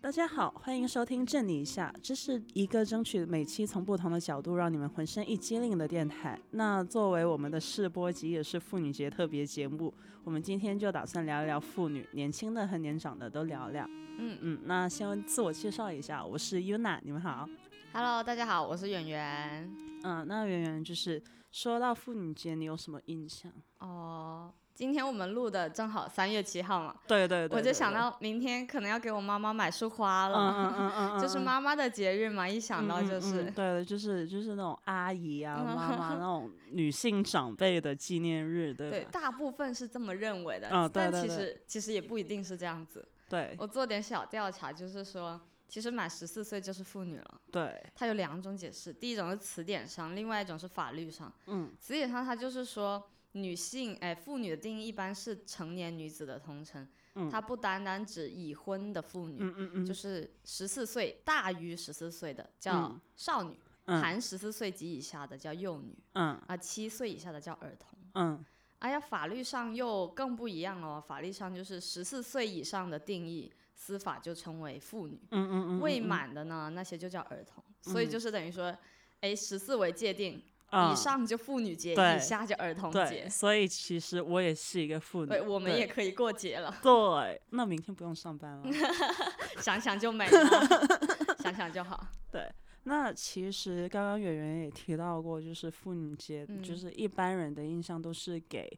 大家好，欢迎收听震你一下，这是一个争取每期从不同的角度让你们浑身一激灵的电台。那作为我们的试播集，也是妇女节特别节目，我们今天就打算聊一聊妇女，年轻的和年长的都聊聊。嗯嗯，那先自我介绍一下，我是 Yuna，你们好。，Hello，大家好，我是圆圆。嗯，那圆圆就是说到妇女节，你有什么印象？哦，今天我们录的正好三月七号嘛，对对对我就想，到明天可能要给我妈妈买束花嗯了，嗯嗯嗯嗯，就是嗯妈妈的节日嘛，一想到就嗯是，对，就是就是那种阿姨啊、妈妈 那种女性长辈的纪念日，对对，大部分是这么认为的，嗯对但其对对。实其实也不一定是这样子。对。我做点小调查，就是说，其实满十四岁就是妇女了。对，它有两种解释，第一种是词典上，另外一种是法律上。嗯。词典上它就是说，女性哎，妇女的定义一般是成年女子的通称，嗯。它不单单指已婚的妇女，嗯嗯嗯，就是十四岁大于十四岁的叫嗯。少女，嗯。含十四岁及以下的叫幼女，嗯。啊，七岁以下的叫儿童。嗯。哎呀，法律上又更不一样哦，法律上就是十四岁以上的定义，司法就称为妇女。嗯嗯嗯，未满的呢，那些就叫儿童，所以就是等于说，哎，十四为界定，啊以上就妇女节，对以下就儿童，节。所以其实我也是一个妇女，对，我们也可以过节了，对，那明天不用上班了。想想就美了，想想就好。对，那其实刚刚圆圆也提到过，就是妇女节，嗯就是一般人的印象都是给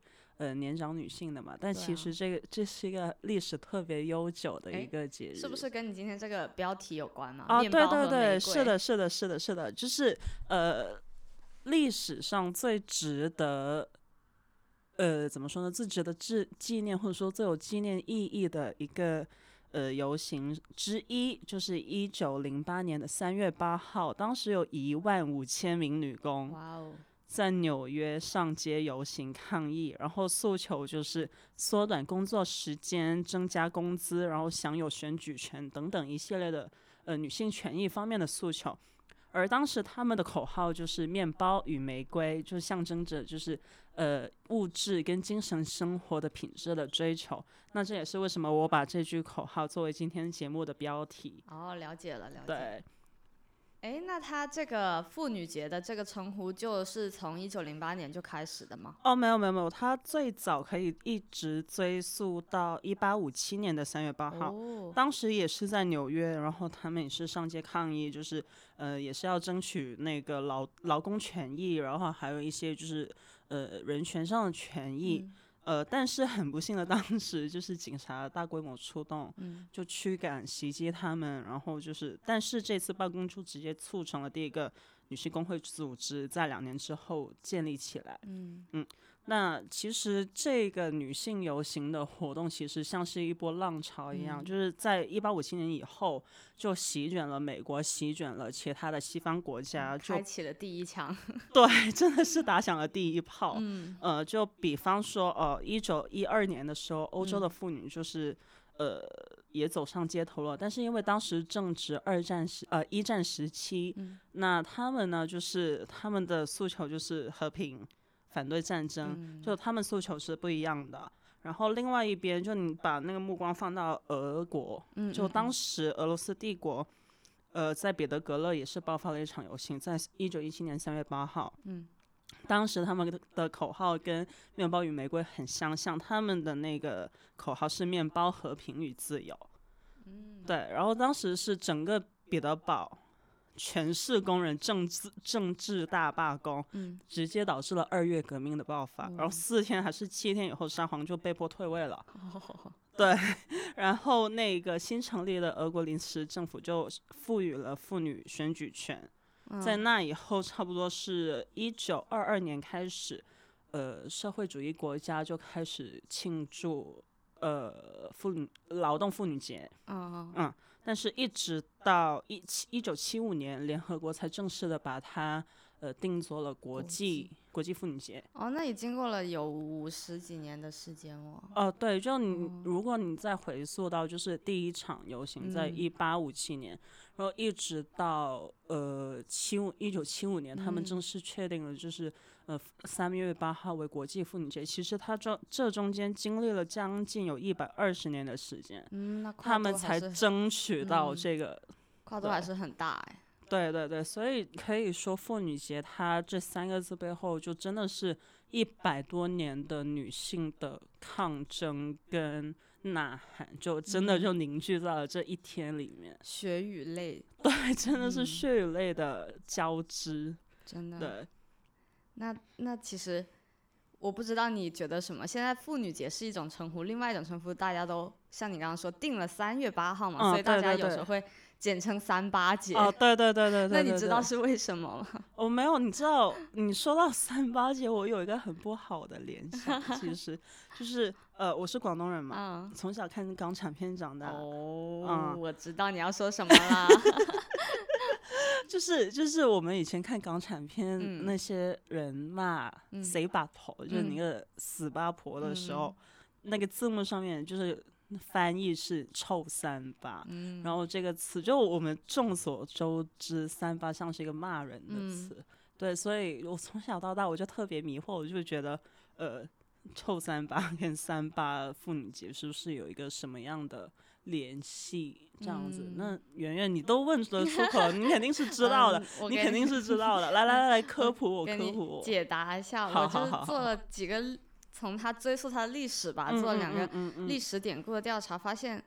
呃年长女性的嘛，但其实这个这是一个历史特别悠久的一个节日，是不是跟你今天这个标题有关呢？啊，对对对，是的，是的，是的，是的，就是呃，历史上最值得，呃，怎么说呢？最值得纪纪念或者说最有纪念意义的一个呃游行之一，就是一九零八年的三月八号，当时有一万五千名女工哇哦，在纽约上街游行抗议，然后诉求就是缩短工作时间、增加工资，然后享有选举权等等一系列的呃女性权益方面的诉求。而当时他们的口号就是“面包与玫瑰”，就象征着就是呃物质跟精神生活的品质的追求。那这也是为什么我把这句口号作为今天节目的标题。哦，了解了，了解。对，哎，那他这个妇女节的这个称呼，就是从一九零八年就开始的吗？哦，没有没有没有，他最早可以一直追溯到一八五七年的三月八号。哦，当时也是在纽约，然后他们也是上街抗议，就是呃，也是要争取那个劳劳工权益，然后还有一些就是呃人权上的权益。嗯呃，但是很不幸的，当时就是警察大规模出动，嗯就驱赶袭击他们，然后就是，但是这次罢工就直接促成了第一个女性工会组织在两年之后建立起来。嗯那其实这个女性游行的活动，其实像是一波浪潮一样，嗯就是在一八五七年以后，就席卷了美国，席卷了其他的西方国家，就开启了第一枪。对，真的是打响了第一炮。嗯呃，就比方说，呃，一九一二年的时候，欧洲的嗯妇女就是，呃，也走上街头了。但是因为当时正值二战时，呃，一战时期，嗯那他们呢，就是他们的诉求就是和平，反对战争，嗯就他们诉求是不一样的。然后另外一边，就你把那个目光放到俄国，嗯，就嗯当时俄罗斯帝国，呃，在彼得格勒也是爆发了一场游行，在一九一七年三月八号。嗯，当时他们的的口号跟《面包与玫瑰》很相像，他们的那个口号是“面包、和平与自由”。嗯，对，然后当时是整个彼得堡全市工人政治政治大罢工，嗯直接导致了二月革命的爆发。然后哦四天还是七天以后，沙皇就被迫退位了。哦对，然后那个新成立的俄国临时政府就赋予了妇女选举权。在嗯那以后，差不多是一九二二年开始，呃，社会主义国家就开始庆祝呃妇女劳动妇女节。嗯嗯，但是一直到一七一九七五年，联合国才正式的把它呃定做了国国际际国际妇女节。哦，那也经过了有五十几年的时间哦。哦，对，就你哦如果你再回溯到就是第一场游行在嗯一八五七年，然后一直到呃七五一九七五年，他们嗯正式确定了，就是呃三月八号为国际妇女节。其实它这这中间经历了将近有一百二十年的时间，嗯，他们才争取到嗯这个。对跨度还是很大哎。对对对，所以可以说妇女节它这三个字背后，就真的是一百多年的女性的抗争跟呐喊，就真的嗯就凝聚在了这一天里面。血与泪，对，真的是嗯血与泪的交织。真的。对，那那其实我不知道你觉得什么？现在妇女节是一种称呼，另外一种称呼大家都像你刚刚说定了三月八号嘛，嗯所以大家有时候会简称三八节。哦，对对对对对 那你知道是为什么吗？我 没有，你知道，你说到三八节，我有一个很不好的联想，其实就是呃，我是广东人嘛，嗯。从小看港产片长大，哦，嗯我知道你要说什么啦。就是就是我们以前看港产片，嗯。那些人骂嗯。谁把头，就是嗯。那个死八婆的时候，那个字幕上面就是翻译是臭三八。嗯，然后这个词，就我们众所周知，三八像是一个骂人的嗯。词，对，所以我从小到大我就特别迷惑，我就觉得，呃，臭三八 跟三八妇女节是不是有一个什么样的联系？这样子，嗯那圆圆你都问得出口，你肯定是知道的，你肯定是知道的。来来来来，科普我，科普我。解答一下，好我就做了几个从他追溯他的历史吧，嗯做了两个历史典故的调查，发现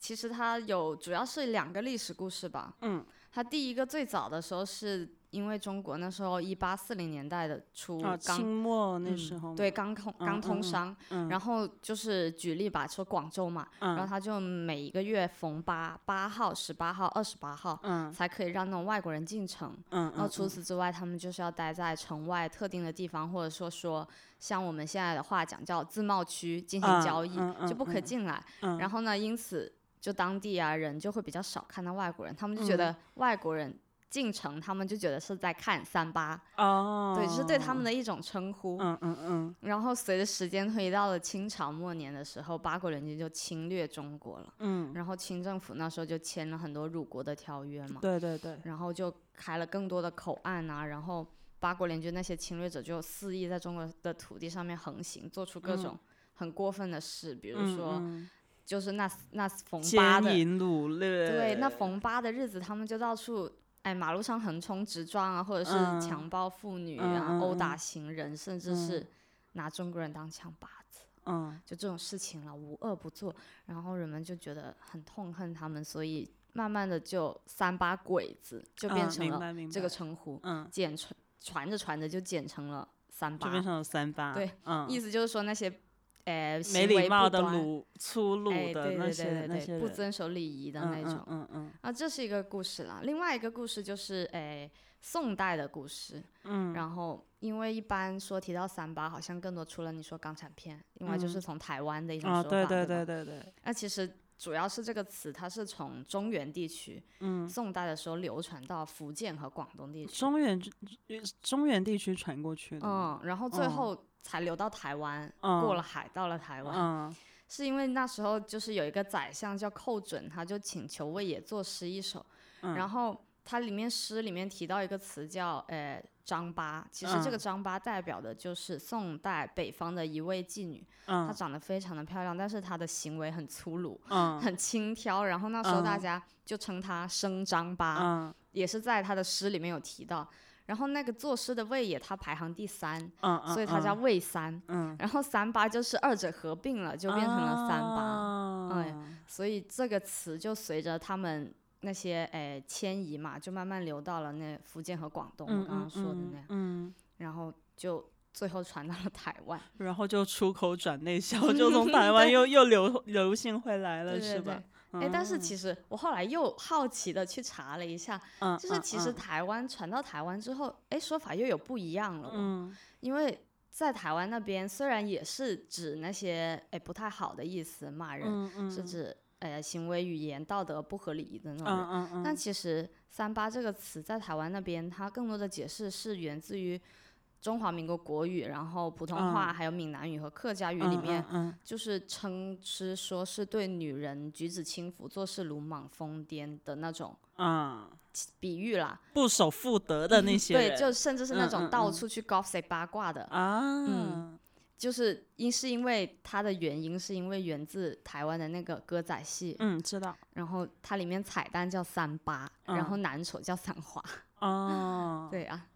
其实他有主要是两个历史故事吧。嗯它第一个最早的时候是因为中国那时候一八四零年代的初啊，刚、清末那嗯时候嘛，对刚通刚通商，嗯，然后就是举例吧，说广州嘛，然后嗯他就每一个月逢八八号、十八号、二十八号。嗯才可以让那种外国人进城，嗯，然后除嗯此之外，他们就是要待在城外特定的地方，或者说说像我们现在的话讲叫自贸区进行嗯交易，嗯就不可进来。嗯然后呢，因此就当地啊人就会比较少看到外国人，他们就觉嗯得外国人进城，他们就觉得是在看三八，哦，对，就是对他们的一种称呼。嗯嗯嗯。然后随着时间推移到了清朝末年的时候，八国联军就侵略中国了，嗯，然后清政府那时候就签了很多辱国的条约嘛，对对对，然后就开了更多的口岸啊，然后八国联军那些侵略者就肆意在中国的土地上面横行，做出各嗯。种很过分的事，比如嗯说嗯。就是那那逢八奸的，对，那逢八的日子，他们就到处。哎，马路上横冲直撞啊，或者是嗯强暴妇女嗯啊，殴打行人，甚至是嗯拿中国人当枪靶子，嗯就这种事情了，无恶不作。然后人们就觉得很痛恨他们，所以慢慢的就三八鬼子就变嗯成了这个称呼，嗯，简传传着传着就简成了三八就变，成了三八，对，嗯，意思就是说那些，呃，没礼貌的鲁粗鲁的那些对对对，不那些人遵守礼仪的嗯那种。嗯嗯。啊，这是一个故事啦。另外一个故事就是，诶，宋代的故事。嗯。然后，因为一般说提到三八，好像更多除了你说港产片，另外就是嗯。从台湾的一种说法，对对对对对，那其实主要是这个词，它是从中原地区，嗯，宋代的时候流传到福建和广东地区，中原中原地区传过去的，嗯，然后最嗯后才流到台湾，嗯。过了海到了台湾。嗯。是因为那时候就是有一个宰相叫寇准，他就请求魏野作诗一首，嗯，然后他里面诗里面提到一个词叫呃张八，其实这个嗯。张八代表的就是宋代北方的一位妓女，她嗯长得非常的漂亮，但是她的行为很粗鲁，嗯。很轻佻，然后那时候大嗯。家就称她生张八，嗯。也是在她的诗里面有提到。然后那个作诗的魏野，他排行第三，嗯，所以他叫魏三。嗯，然后三八就是二者合并了，就变成了三八。哎啊所以这个词就随着他们那些诶迁移嘛，就慢慢流到了那福建和广东，我嗯刚刚说的那样，嗯，然后就最后传到了台湾，然后就出口转内销，就从台湾又又流流行回来了，对对对是吧？。哎，但是其实我后来又好奇的去查了一下，嗯，就是其实嗯。台湾传到台湾之后，哎，说法又有不一样了因为在台湾那边虽然也是指那些哎不太好的意思骂人，是指呃行为语言道德不合礼仪的那种人，但其实“三八”这个词在台湾那边，它更多的解释是源自于中华民国国语，然后普通话，还有闽南语和客家语里面，就是称是说是对女人举止轻浮、做事鲁莽疯癫的那种，嗯，比喻啦，不守妇德的那些，对，就甚至是那种到处去 gossip 八卦的。啊，嗯，就是因是因为它的原因是因为源自台湾的那个歌仔戏，嗯，知道，然后它里面彩蛋叫三八，然后男丑叫三花，哦，对啊。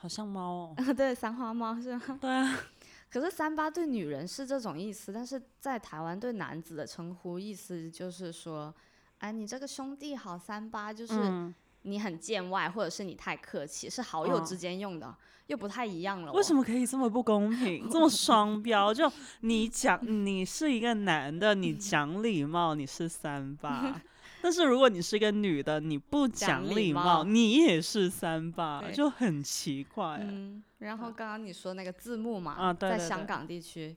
好像猫哦，对，三花猫是吗？对啊。可是三八对女人是这种意思，但是在台湾对男子的称呼意思就是说，哎，你这个兄弟好三八，就是你很见外，或者是你太客气，是好友之间用的，又不太一样了。为什么可以这么不公平，这么双标？就你讲，你是一个男的，你讲礼貌，你是三八。但是如果你是一个女的，你不讲礼貌，你也是三八，就很奇怪。嗯，然后刚刚你说那个字幕嘛，在香港地区。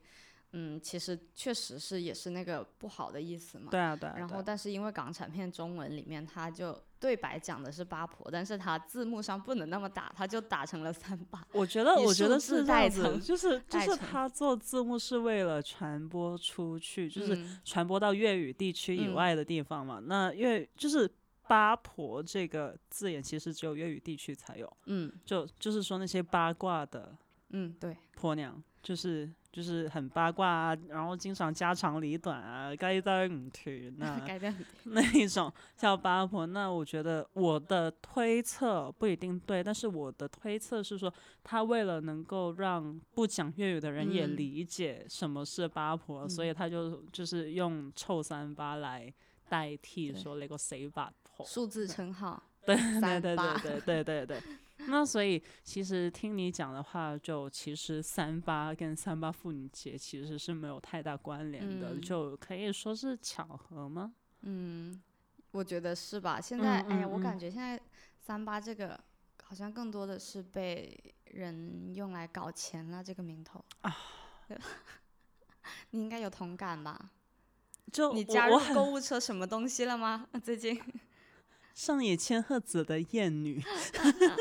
嗯，其实确实是也是那个不好的意思嘛。对啊，对。然后，但是因为港产片中文里面，它就对白讲的是八婆，但是他字幕上不能那么打，他就打成了三八。我觉得，我觉得是代层，就是 就是他做字幕是为了传播出去，就是传播到粤语地区以外的地方嘛。那粤就是八婆这个字眼，其实只有粤语地区才有。嗯。就就是说那些八卦的，嗯，对，婆娘就是。就是很八卦啊，然后经常家长里短啊，该在 那那一种叫八婆。那我觉得我的推测不一定对，但是我的推测是说，他为了能够让不讲粤语的人也理解什么是八婆，所以他就就是用臭三八来代替说那个谁八婆数字称号，对对对对对对对对。那所以其实听你讲的话，就其实三八跟三八妇女节其实是没有太大关联的，就可以说是巧合吗？嗯，我觉得是吧。现在哎呀，我感觉现在三八这个好像更多的是被人用来搞钱了，这个名头啊，你应该有同感吧？就你加入购物车什么东西了吗？最近？上野千鹤子的艳女，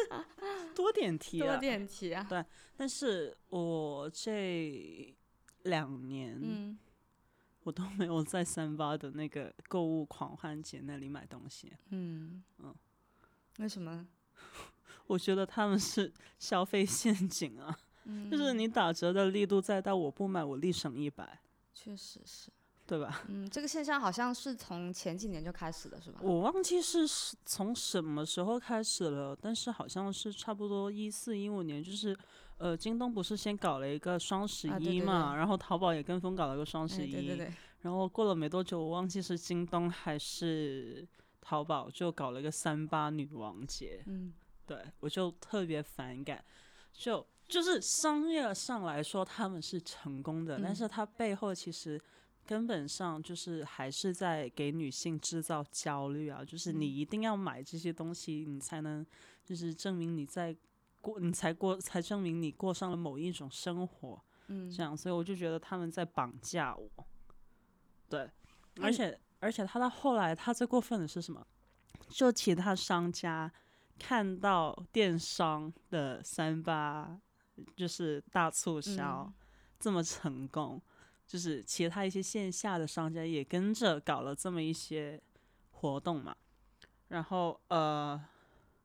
多点题啊，多点题啊。对，但是我这两年，嗯，我都没有在三八的那个购物狂欢节那里买东西。嗯嗯，为什么？我觉得他们是消费陷阱啊，就是你打折的力度再大，我不买，我立省一百。确实是。对吧？嗯，这个现象好像是从前几年就开始的，是吧？我忘记是从什么时候开始了，但是好像是差不多一四一五年，就是呃，京东不是先搞了一个双十一嘛，然后淘宝也跟风搞了个双十一，对对对。然后过了没多久，我忘记是京东还是淘宝就搞了个三八女王节，嗯，对我就特别反感，就就是商业上来说他们是成功的，但是它背后其实。根本上就是还是在给女性制造焦虑啊！就是你一定要买这些东西，你才能就是证明你在过，你才过，才证明你过上了某一种生活。嗯，这样，所以我就觉得他们在绑架我。对，而且而且他到后来，他最过分的是什么？就其他商家看到电商的三八就是大促销这么成功。就是其他一些线下的商家也跟着搞了这么一些活动嘛，然后呃，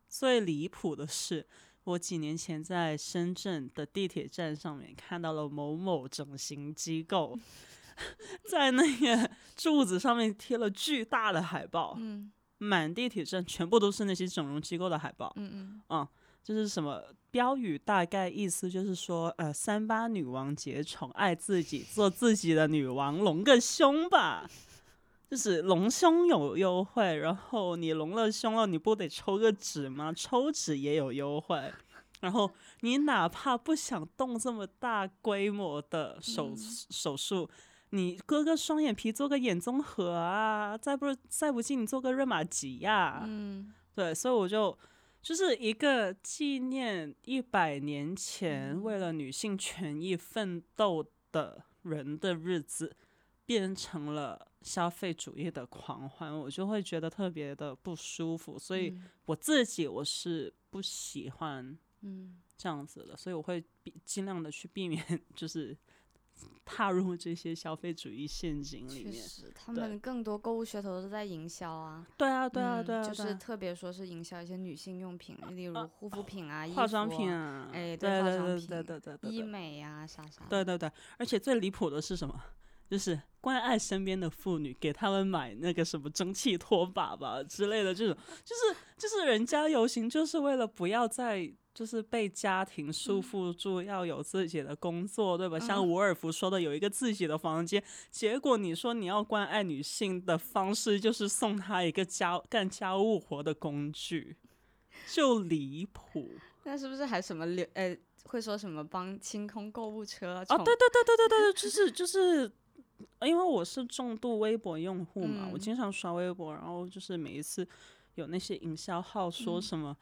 最离谱的是，我几年前在深圳的地铁站上面看到了某某整形机构，在那个柱子上面贴了巨大的海报，嗯，满地铁站全部都是那些整容机构的海报，嗯嗯，啊。就是什么标语，大概意思就是说，呃，三八女王节宠爱自己，做自己的女王，隆个胸吧。就是隆胸有优惠，然后你隆了胸了，你不得抽个脂吗？抽脂也有优惠。然后你哪怕不想动这么大规模的手手术，你割个双眼皮，做个眼综合啊，再不再不济你做个热玛吉呀。嗯，对，所以我就。就是一个纪念一百年前为了女性权益奋斗的人的日子，变成了消费主义的狂欢，我就会觉得特别的不舒服。所以我自己我是不喜欢嗯，这样子的，所以我会尽量的去避免，就是 踏入这些消费主义陷阱里面。确实，他们更多购物噱头都是在营销啊。对啊，对啊，嗯对啊，就是特别说是营销一些女性用品，例如护肤品啊、衣化妆品啊，哎对对对对对对医对美啊啥啥。对对对，而且最离谱的是什么？就是关爱身边的妇女，给他们买那个什么蒸汽拖把吧之类的这种，就是就是人家游行就是为了不要再就是被家庭束缚住，要有自己的工作，对吧？像伍尔夫说的，有一个自己的房间。结果你说你要关爱女性的方式，就是送她一个家干家务活的工具，就离谱。那是不是还什么流呃会说什么帮清空购物车哦，对对对对对对对，就 是就是，因为我是重度微博用户嘛，我嗯经常刷微博，然后就是每一次有那些营销号说嗯什么。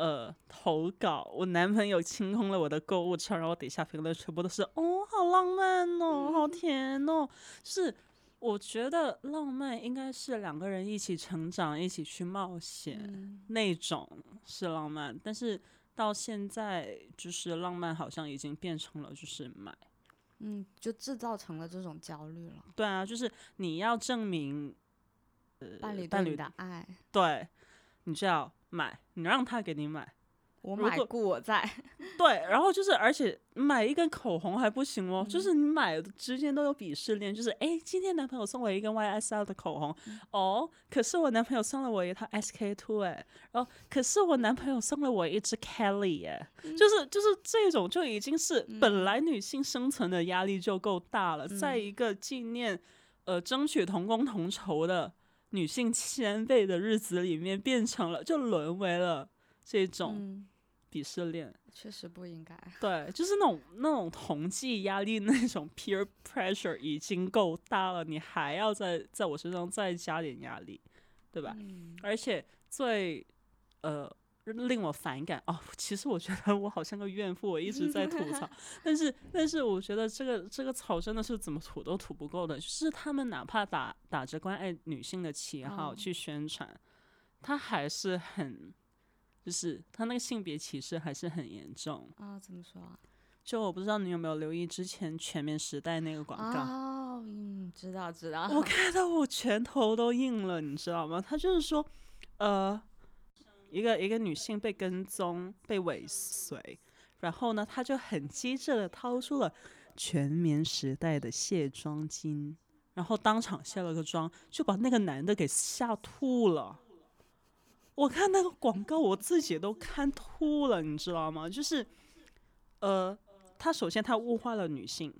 呃，投稿，我男朋友清空了我的购物车，然后底下评论全部都是哦，好浪漫哦，好甜哦。就是我觉得浪漫应该是两个人一起成长，一起去冒险，嗯那种是浪漫。但是到现在，就是浪漫好像已经变成了就是买。嗯，就制造成了这种焦虑了。对啊，就是你要证明，呃，伴侣伴侣的爱，对，你就要买，你让他给你买，我买如果故我在。对，然后就是，而且买一根口红还不行哦，嗯就是你买的之间都有鄙视链，就是哎，今天男朋友送我一根 YSL 的口红，嗯。哦，可是我男朋友送了我一套 SK two 哎，然后可是我男朋友送了我一支 Kelly 哎，嗯就是就是这种就已经是本来女性生存的压力就够大了，在嗯。一个纪念呃争取同工同酬的女性千倍的日子里面，变成了就沦为了这种嗯，鄙视链。确实不应该。对，就是那种那种同济压力，那种 peer pressure 已经够大了，你还要在在我身上再加点压力，对吧？嗯而且最呃令我反感哦，其实我觉得我好像个怨妇，我一直在吐槽，但是但是我觉得这个这个草真的是怎么吐都吐不够的，就是他们哪怕打打着关爱女性的旗号哦去宣传，他还是很。就是他那个性别歧视还是很严重，啊，怎么说啊？就我不知道你有没有留意之前全面时代那个广告，哦，嗯，知道知道。我看到我拳头都硬了，你知道吗？他就是说，呃，一个一个女性被跟踪、被尾随，然后呢，她就很机智的掏出了全棉时代的卸妆巾，然后当场卸了个妆，就把那个男的给吓吐了。我看那个广告，我自己都看吐了，你知道吗？就是，呃，他首先他物化了女性，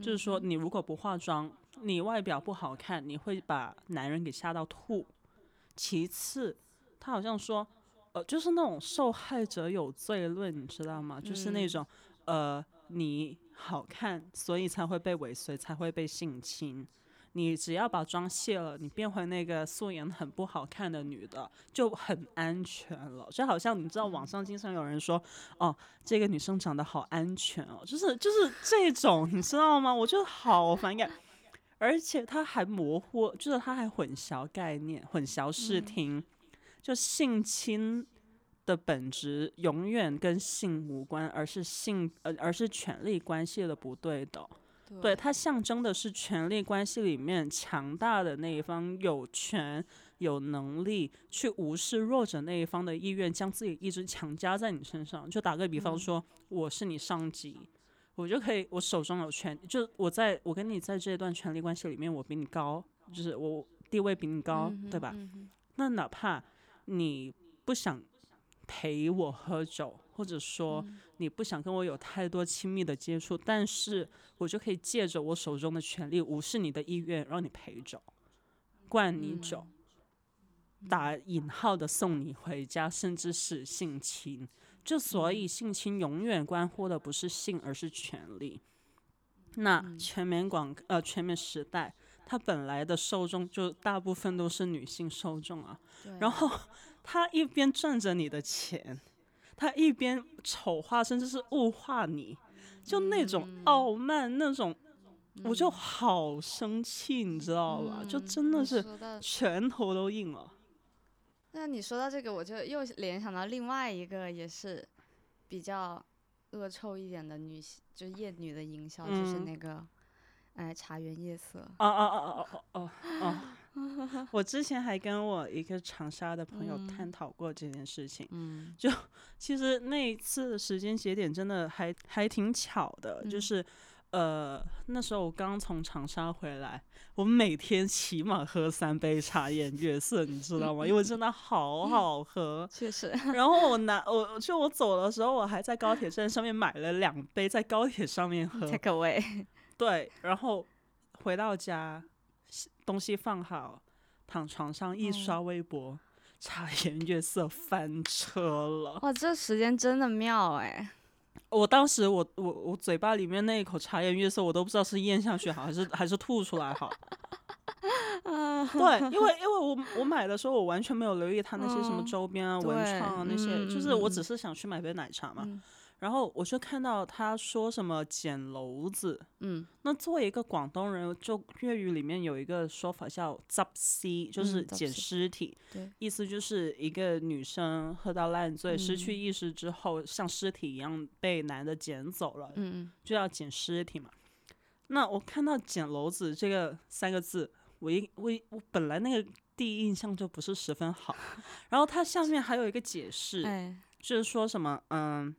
就是说你如果不化妆，你外表不好看，你会把男人给吓到吐。其次，他好像说，呃，就是那种受害者有罪论，你知道吗？就是那嗯种，呃，你好看，所以才会被尾随，才会被性侵。你只要把妆卸了，你变回那个素颜很不好看的女的，就很安全了。就好像你知道，网上经常有人说，哦，这个女生长得好安全哦，就是就是这种，你知道吗？我就好反感。而且他还模糊，就是他还混淆概念，混淆视听。就性侵的本质永远跟性无关，而是性呃而是权力关系的不对等。对，它象征的是权力关系里面强大的那一方有权、有能力去无视弱者那一方的意愿，将自己一直强加在你身上。就打个比方说，我是你上级，我就可以，我手中有权，就我在我跟你在这段权力关系里面，我比你高，就是我地位比你高，对吧？嗯那哪怕你不想陪我喝酒，或者说嗯你不想跟我有太多亲密的接触，但是我就可以借着我手中的权利，无视你的意愿，让你陪酒，灌你酒，打引号的送你回家，甚至是性侵。就所以性侵永远关乎的不是性，而是权利。那全面广呃全面时代，它本来的受众就大部分都是女性受众啊，然后他一边赚着你的钱，他一边丑化甚至是物化你，就那种傲慢那种，我就好生气，你知道吧？就真的是拳头都硬了。那你说到这个，我就又联想到另外一个也是比较恶臭一点的女性，就是厌女的营销，就是嗯那个，哎，茶园夜色。哦哦哦哦哦哦哦！我之前还跟我一个长沙的朋友嗯探讨过这件事情。嗯就其实那一次的时间节点真的还还挺巧的，就嗯是呃那时候我刚从长沙回来，我每天起码喝三杯茶颜悦色，你知道吗？因为真的好好 喝。确实，然后我拿我就我走的时候，我还在高铁站上面买了两杯，在高铁上面喝。take away。对，然后回到家，东西放好，躺床上一刷微博，茶颜悦色翻车了。哇，这时间真的妙哎！我当时我我我嘴巴里面那一口茶颜悦色，我都不知道是咽下去好还是还是吐出来好。对，因为因为我我买的时候，我完全没有留意它那些什么嗯周边啊、文创啊那些，嗯就是我嗯只是想去买杯奶茶嘛。嗯然后我就看到他说什么捡篓子，嗯。那作为一个广东人，就粤语里面有一个说法叫“執屍”，就是捡尸体，对，意思就是一个女生喝到烂醉、失去嗯。意识之后，像尸体一样被男的捡走了，嗯就要捡尸体嘛。那我看到“捡篓子”这个三个字，我一我一我本来那个第一印象就不是十分好，然后它下面还有一个解释，哎，就是说什么嗯。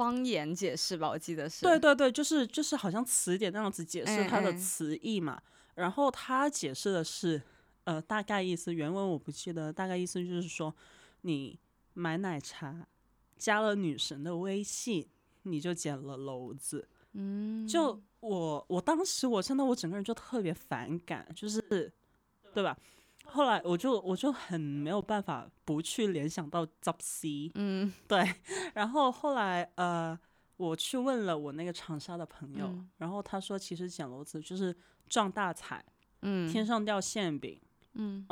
方言解释吧，我记得是。对对对，就是就是好像词典那样子解释哎它的哎词义嘛。然后他解释的是，呃，大概意思原文我不记得，大概意思就是说，你买奶茶加了女神的微信，你就捡了篓子。嗯，就我我当时我真的我整个人就特别反感，就是对吧？后来我就我就很没有办法不去联想到 z p C，嗯。对，然后后来呃，我去问了我那个长沙的朋友，嗯。然后他说其实捡篓子就是撞大彩，嗯。天上掉馅饼。嗯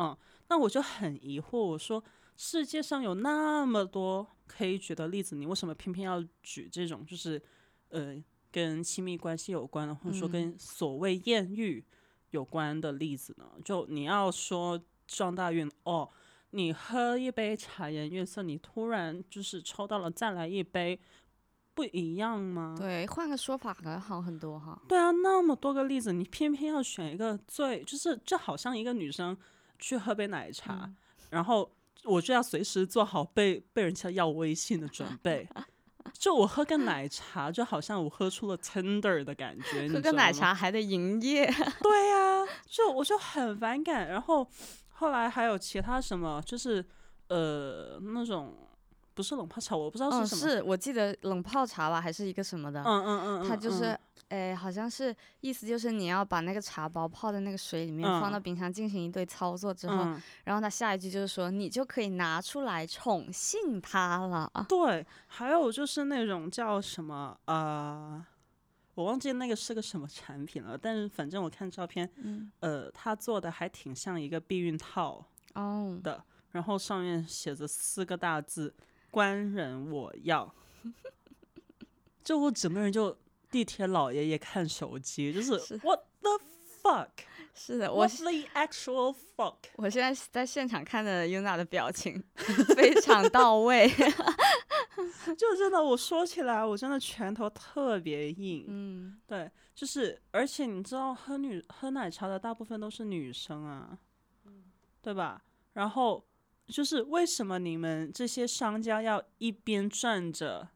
那我就很疑惑，我说世界上有那么多可以举的例子，你为什么偏偏要举这种就是呃跟亲密关系有关的，或者说嗯。跟所谓艳遇有关的例子呢？就你要说撞大运哦，你喝一杯茶颜悦色，你突然就是抽到了再来一杯，不一样吗？对，换个说法可能好很多哈。对啊，那么多个例子，你偏偏要选一个最，就是就好像一个女生去喝杯奶茶，嗯然后我就要随时做好被被人家要微信的准备。就我喝个奶茶，就好像我喝出了 tender 的感觉，你喝个奶茶还得营业。对呀、就我就很反感。然后后来还有其他什么，就是呃那种不是冷泡茶，我不知道嗯，是什么。是我记得冷泡茶吧，还是一个什么的。嗯嗯嗯，嗯它就是嗯，诶，好像是意思就是你要把那个茶包泡在那个水里面，放到嗯冰箱进行一堆操作之后，嗯然后它下一句就是说你就可以拿出来宠幸它了。对，还有就是那种叫什么呃，我忘记那个是个什么产品了，但是反正我看照片，嗯，呃，它做的还挺像一个避孕套哦，的，然后上面写着四个大字“官人我要”，就我整个人就地铁老爷爷看手机，就是是 What the fuck？是的，我 the actual fuck？我现在在现场看的 Yuna 的表情 非常到位。就真的，我说起来，我真的拳头特别硬。嗯，对，就是，而且你知道，喝女喝奶茶的大部分都是女生啊，对吧？然后就是为什么你们这些商家要一边赚着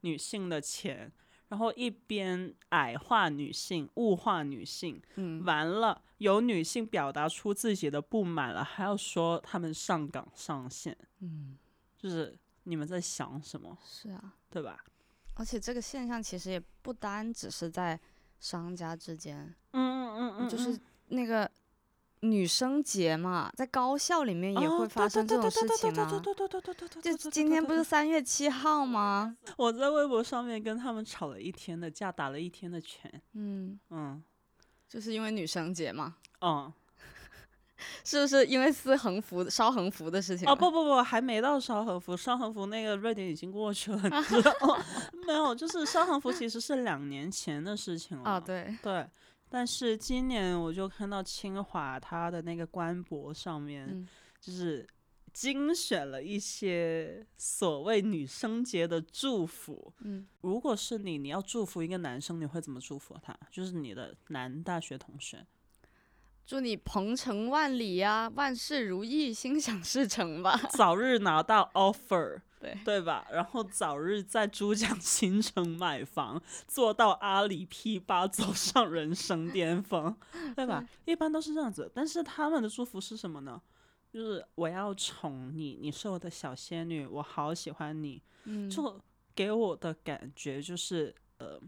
女性的钱，然后一边矮化女性、物化女性？嗯，完了，有女性表达出自己的不满了，还要说他们上岗上线，嗯，就是你们在想什么，是啊，对吧？而且这个现象其实也不单只是在商家之间，嗯嗯嗯嗯就是那个女生节嘛，在高校里面也会发生这种事情啊。对对对对对对对就今天不是三月七号吗？我在微博上面跟他们吵了一天的架，打了一天的拳。嗯，嗯就是因为女生节嘛，嗯，是不是因为撕横幅、烧横幅的事情？哦不，不不，还没到烧横幅，烧横幅那个瑞典已经过去了，你知道吗？没有，就是烧横幅其实是两年前的事情了。啊，对，对。但是今年我就看到清华它的那个官博上面，嗯就是精选了一些所谓女生节的祝福。嗯，如果是你，你要祝福一个男生，你会怎么祝福他？就是你的男大学同学。祝你鹏程万里呀，万事如意，心想事成吧。早日拿到 offer，对对吧？然后早日在珠江新城买房，做到阿里 P 八，走上人生巅峰，对吧？一般都是这样子。但是他们的祝福是什么呢？就是我要宠你，你是我的小仙女，我好喜欢你。嗯，就给我的感觉就是，呃，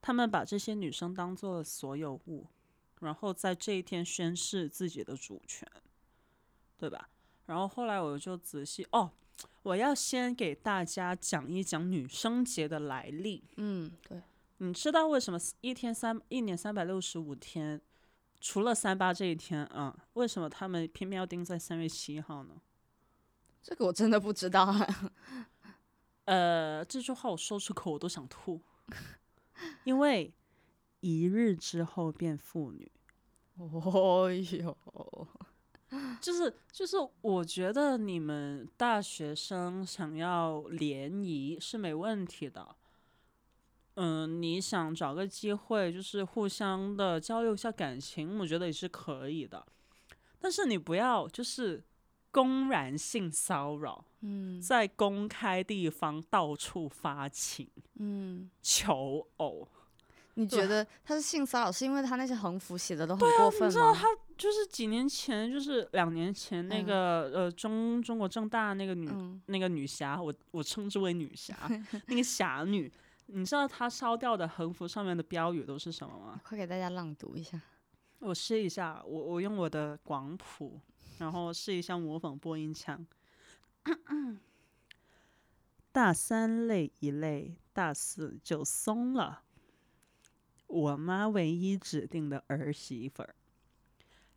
他们把这些女生当做了所有物，然后在这一天宣誓自己的主权，对吧？然后后来我就仔细哦，我要先给大家讲一讲女生节的来历。嗯，对，你知道为什么一天三一年三百六十五天，除了三八这一天啊、为什么他们偏偏要定在三月七号呢？这个我真的不知道啊。呃，这句话我说出口我都想吐，因为一日之后变妇女，哦哟，就是 就是，我觉得你们大学生想要联谊是没问题的。嗯，你想找个机会，就是互相的交流一下感情，我觉得也是可以的。但是你不要就是公然性骚扰，嗯在公开地方到处发情、嗯，求偶。你觉得他是性骚扰，是因为他那些横幅写的都很过分吗？你知道他就是几年前，就是两年前那嗯个、呃中中国正大那个女、嗯那个女侠，我我称之为女侠，那个侠女，你知道她烧掉的横幅上面的标语都是什么吗？快给大家朗读一下。我试一下，我我用我的广谱，然后试一下模仿播音腔。大三累一累，大四就松了。我妈唯一指定的儿媳妇儿，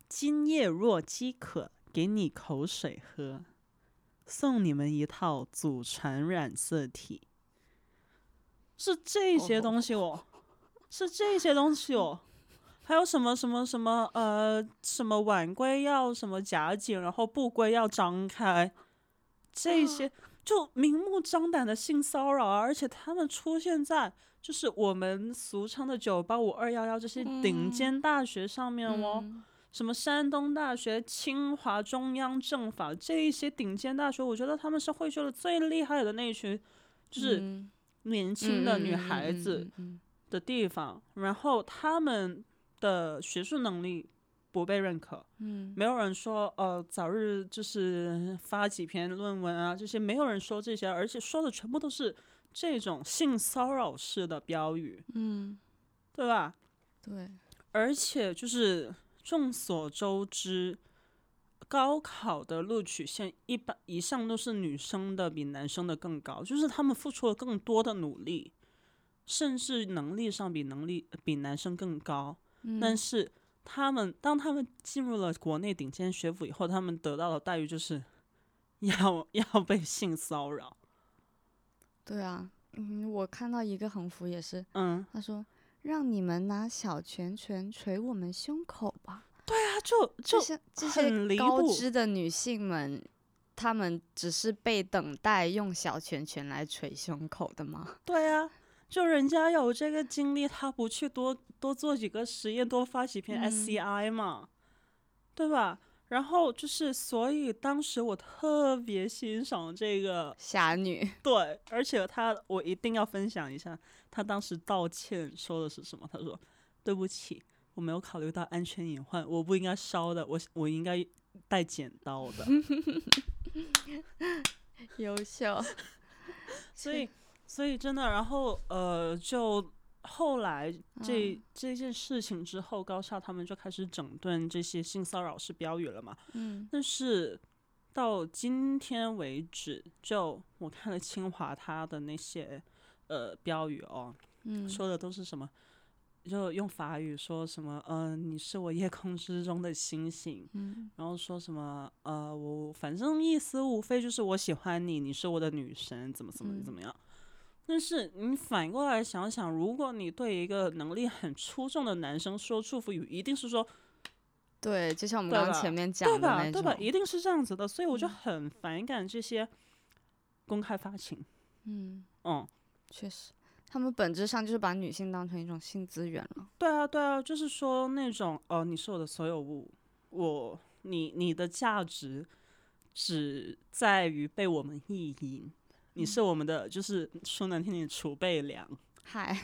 今夜若饥渴，给你口水喝，送你们一套祖传染色体。是这些东西哦，是这些东西哦。还有什么什么什么呃什么晚归要什么夹紧，然后不归要张开，这些 就明目张胆的性骚扰啊！而且他们出现在就是我们俗称的九八五二幺幺这些顶尖大学上面哦，嗯什么山东大学、清华、中央政法这一些顶尖大学，我觉得他们是汇聚了最厉害的那一群，就是嗯年轻的女孩嗯子。的地方，然后他们的学术能力不被认可，嗯。没有人说呃早日就是发几篇论文啊，这些没有人说这些，而且说的全部都是这种性骚扰式的标语，嗯，对吧？对，而且就是众所周知，高考的录取线一般一向都是女生的比男生的更高，就是他们付出了更多的努力，甚至能力上比能力比男生更高。嗯。但是他们当他们进入了国内顶尖学府以后，他们得到的待遇就是 要要被性骚扰。对啊，嗯，我看到一个横幅也是，嗯，他说让你们拿小拳拳捶我们胸口吧。他就就这些这些高知的女性们，她们只是被等待用小拳拳来捶胸口的吗？对啊，就人家有这个经历，他不去多多做几个实验，多发几篇嗯 SCI 嘛，对吧？然后就是，所以当时我特别欣赏这个，侠女，对，而且她我一定要分享一下，她当时道歉说的是什么？她说：“对不起，我没有考虑到安全隐患，我不应该烧的，我我应该带剪刀的。”优秀。所以，所以真的，然后呃，就后来这、嗯这件事情之后，高校他们就开始整顿这些性骚扰式标语了嘛。嗯但是到今天为止，就我看了清华他的那些呃标语哦，嗯说的都是什么？就用法语说什么，嗯、你是我夜空之中的星星，嗯然后说什么，呃，我反正意思无非就是我喜欢你，你是我的女神，怎么怎么嗯怎么样。但是你反过来想想，如果你对一个能力很出众的男生说祝福语，一定是说对，就像我们刚刚前面讲的对吧，对吧？一定是这样子的，所以我就很反感这些公开发情。嗯嗯，确实，他们本质上就是把女性当成一种性资源了。对啊，对啊，就是说那种哦，你是我的所有物，我你你的价值只在于被我们意淫，你是我们的，就是说难听点，储备粮。嗨，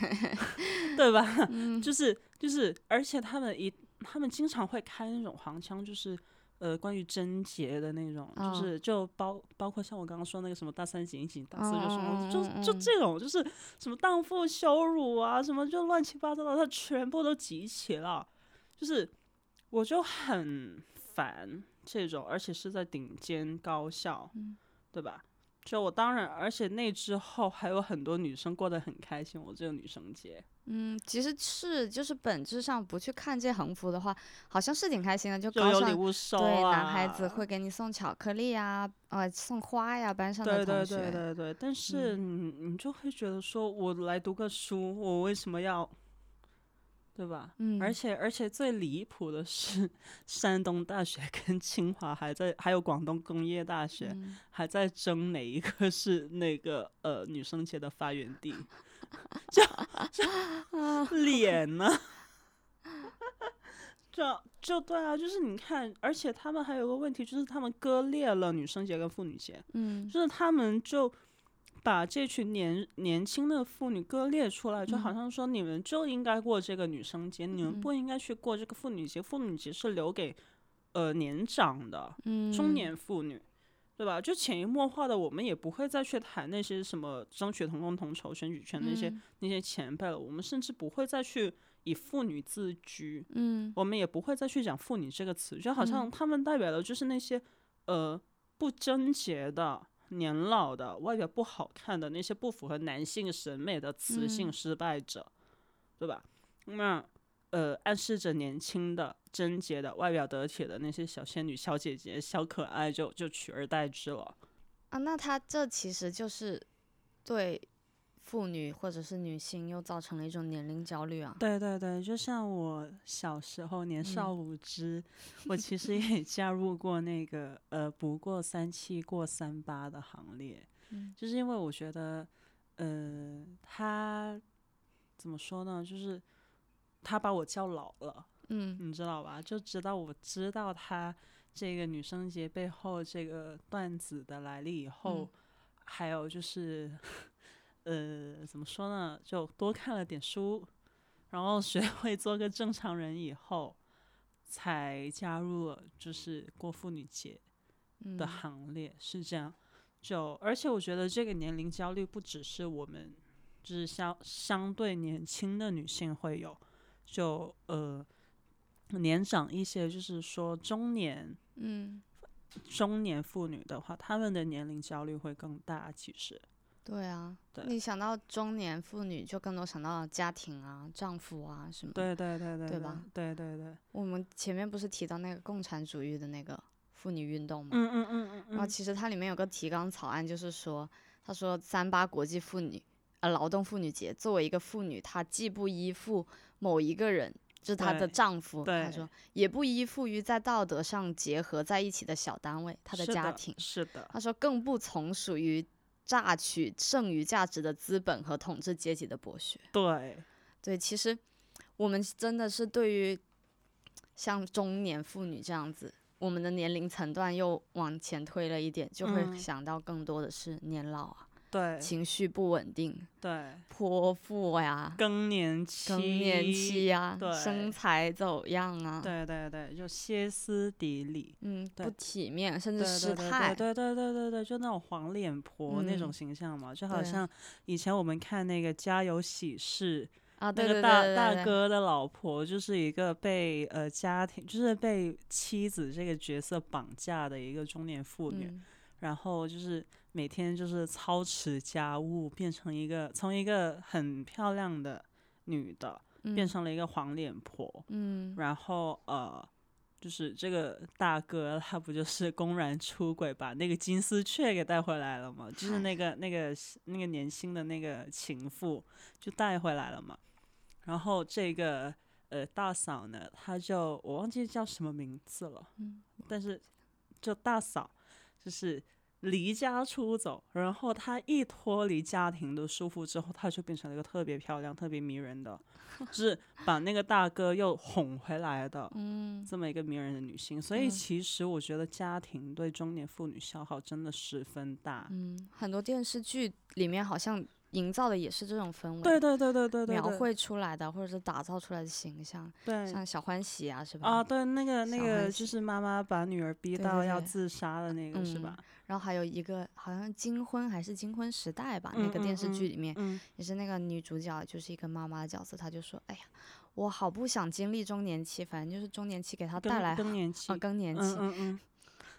对吧？就是就是，而且他们一。他们经常会开那种黄腔，就是呃，关于贞洁的那种，就是就包包括像我刚刚说那个什么大三紧紧，大四就什么，就就这种，就是什么荡妇羞辱啊，什么就乱七八糟的，他全部都集齐了。就是我就很烦这种，而且是在顶尖高校，对吧？就我当然，而且那之后还有很多女生过得很开心。我这个女生节。嗯，其实是就是本质上不去看这横幅的话，好像是挺开心的，就高上对男孩子会给你送巧克力呀，呃，送花呀，班上的同学。对对对对对。但是你你就会觉得说，我来读个书，我为什么要，对吧？嗯。而且而且最离谱的是，山东大学跟清华还在，还有广东工业大学还在争哪一个是那个呃女生节的发源地。就就 脸呢？就就对啊，就是你看，而且他们还有个问题，就是他们割裂了女生节跟妇女节。嗯，就是他们就把这群年年轻的妇女割裂出来，就好像说你们就应该过这个女生节，你们不应该去过这个妇女节。妇女节是留给呃年长的中年妇女。对吧？就潜移默化的，我们也不会再去谈那些什么争取同工同酬、选举权那些那些前辈了。我们甚至不会再去以妇女自居。嗯，我们也不会再去讲妇女这个词，就好像他们代表的就是那些呃不贞洁的、年老的、外表不好看的那些不符合男性审美的雌性失败者，对吧？那。呃，暗示着年轻的、贞洁的、外表得体的那些小仙女、小姐姐、小可爱就就取而代之了。啊，那他这其实就是对妇女或者是女性又造成了一种年龄焦虑啊。对对对，就像我小时候年少无知，我其实也 加入过那个呃不过三七过三八的行列，嗯就是因为我觉得呃他怎么说呢，就是。他把我叫老了，嗯，你知道吧？就直到我知道他这个女生节背后这个段子的来历以后，还有就是，呃，怎么说呢？就多看了点书，然后学 会做个正常人以后，才加入了就是过妇女节的行列，是这样。就而且我觉得这个年龄焦虑不只是我们，就是相相对年轻的女性会有。就呃，年长一些，就是说中年，嗯，中年妇女的话，她们的年龄焦虑会更大。其实，对啊，对，你想到中年妇女，就更多想到家庭啊、丈夫啊什么。对对对对，对吧？对对对。我们前面不是提到那个共产主义的那个妇女运动吗？嗯嗯嗯嗯。然后其实它里面有个提纲草案，就是说，他说三八国际妇女呃劳动妇女节，作为一个妇女，她既不依附。某一个人，就是她的丈夫。她说，也不依附于在道德上结合在一起的小单位，她的家庭。是的。她说，更不从属于榨取剩余价值的资本和统治阶级的剥削。对，对，其实我们真的是对于像中年妇女这样子，我们的年龄层段又往前推了一点，就会想到更多的是年老啊。对，情绪不稳定，对，泼妇呀，更年期，更年期呀，对，身材走样啊，对对对，就歇斯底里，嗯，不体面，甚至失态，对对对对对，就那种黄脸婆那种形象嘛，就好像以前我们看那个《家有喜事》啊，那个大大哥的老婆就是一个被呃家庭，就是被妻子这个角色绑架的一个中年妇女，然后就是。每天就是操持家务，变成一个从一个很漂亮的女的，变成了一个黄脸婆。嗯，然后呃，就是这个大哥他不就是公然出轨，把那个金丝雀给带回来了吗？就是那个那个那个年轻的那个情妇就带回来了嘛。然后这个呃大嫂呢，她就我忘记叫什么名字了，嗯，但是就大嫂就是离家出走，然后她一脱离家庭的束缚之后，她就变成了一个特别漂亮、特别迷人的，就是把那个大哥又哄回来的，嗯，这么一个迷人的女性。所以嗯其实我觉得家庭对中年妇女消耗真的十分大。嗯，很多电视剧里面好像营造的也是这种氛围，对对对对对对，描绘出来的或者是打造出来的形象，对像小欢喜啊，是吧？啊，对，那个那个就是妈妈把女儿逼到要自杀的那个是嗯吧？然后还有一个好像金婚还是金婚时代吧，那嗯个电视嗯剧里面、嗯，也是那个女主角就是一个妈妈的角色，她就说：“哎呀，我好不想经历中年期，反正就是中年期给她带来更更年期啊，更年期，嗯嗯嗯，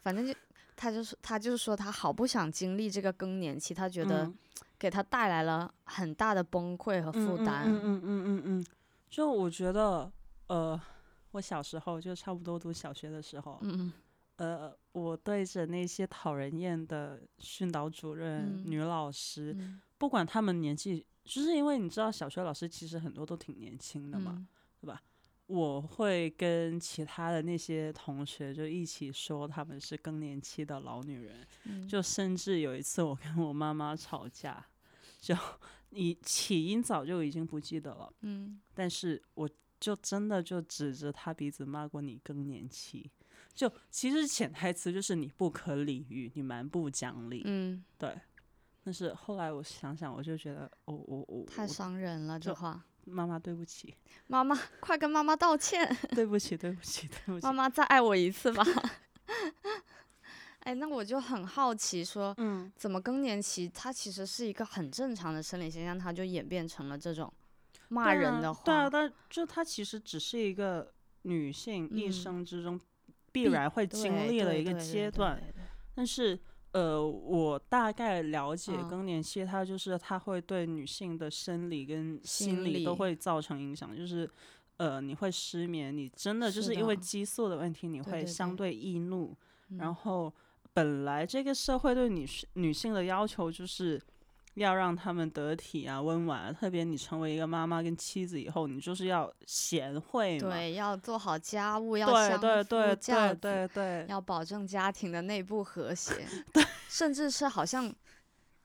反正就她就是她就是说她好不想经历这个更年期，她觉得嗯给他带来了很大的崩溃和负担。嗯嗯嗯嗯嗯。嗯，就我觉得，呃，我小时候就差不多读小学的时候，嗯呃，我对着那些讨人厌的训导主任、嗯。女老师，嗯。不管他们年纪，就是因为你知道小学老师其实很多都挺年轻的嘛，嗯。我会跟其他的那些同学就一起说他们是更年期的老女人，嗯。就甚至有一次我跟我妈妈吵架，就你起因早就已经不记得了，嗯但是我就真的就指着他鼻子骂过你更年期。就其实潜台词就是你不可理喻，你蛮不讲理，嗯，对。但是后来我想想，我就觉得，我我我太伤人了，这话。妈妈对不起，妈妈，快跟妈妈道歉。对不起，对不起，对不起妈。妈再爱我一次吧。哎，那我就很好奇说，嗯，怎么更年期它其实是一个很正常的生理现象，它就演变成了这种骂人的话。对啊，但就它其实只是一个女性一嗯生之中必必然会经历的一个阶段。但是，呃，我大概了解嗯更年期，它就是它会对女性的生理跟心心理理都会造成影响，就是。呃，你会失眠，你真的就是是因为激素的问题，你会相对易怒。然嗯后，本来这个社会对女性女性的要求就是要让她们得体啊、温婉啊，特别你成为一个妈妈跟妻子以后，你就是要贤惠嘛。对，要做好家务，要对对对，对对对，要保证家庭的内部和谐，对甚至是好像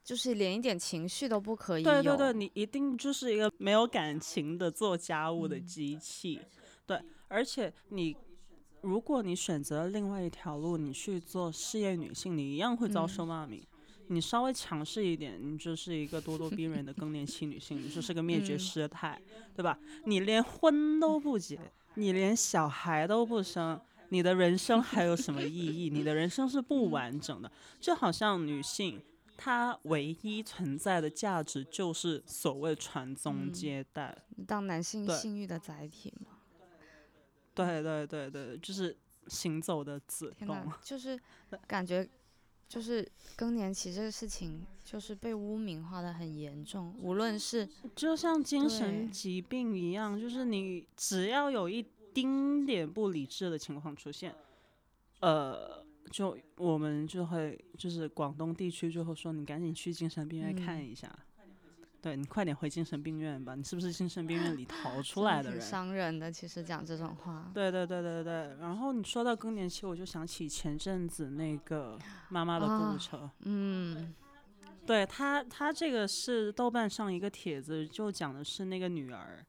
就是连一点情绪都不可以。对对对，你一定就是一个没有感情的做家务的嗯机器。对，而且你如果你选择另外一条路，你去做事业女性，你一样会遭嗯受骂名。你稍微强势一点，你就是一个咄咄逼人的更年期女性，你就是个灭绝嗯师太，对吧？你连婚都不结，你连小孩都不生，你的人生还有什么意义？你的人生是不完整的。就好像女性，她唯一存在的价值就是所谓传宗嗯接代。当男性对性欲的载体嘛。对对对对，就是行走的子天宫。就是感觉，就是更年期这个事情，就是被污名化的很严重。无论是 就像精神疾病一样，就是你只要有一丁点不理智的情况出现，呃，就我们就会就是广东地区就会说你赶紧去精神病院看嗯一下，对你快点回精神病院吧，你是不是精神病院里逃出来的人？伤人的。其实讲这种话，对对对对对，然后你说到更年期，我就想起前阵子那个妈妈的购物啊车，嗯对他，他这个是豆瓣上一个帖子，就讲的是那个女儿，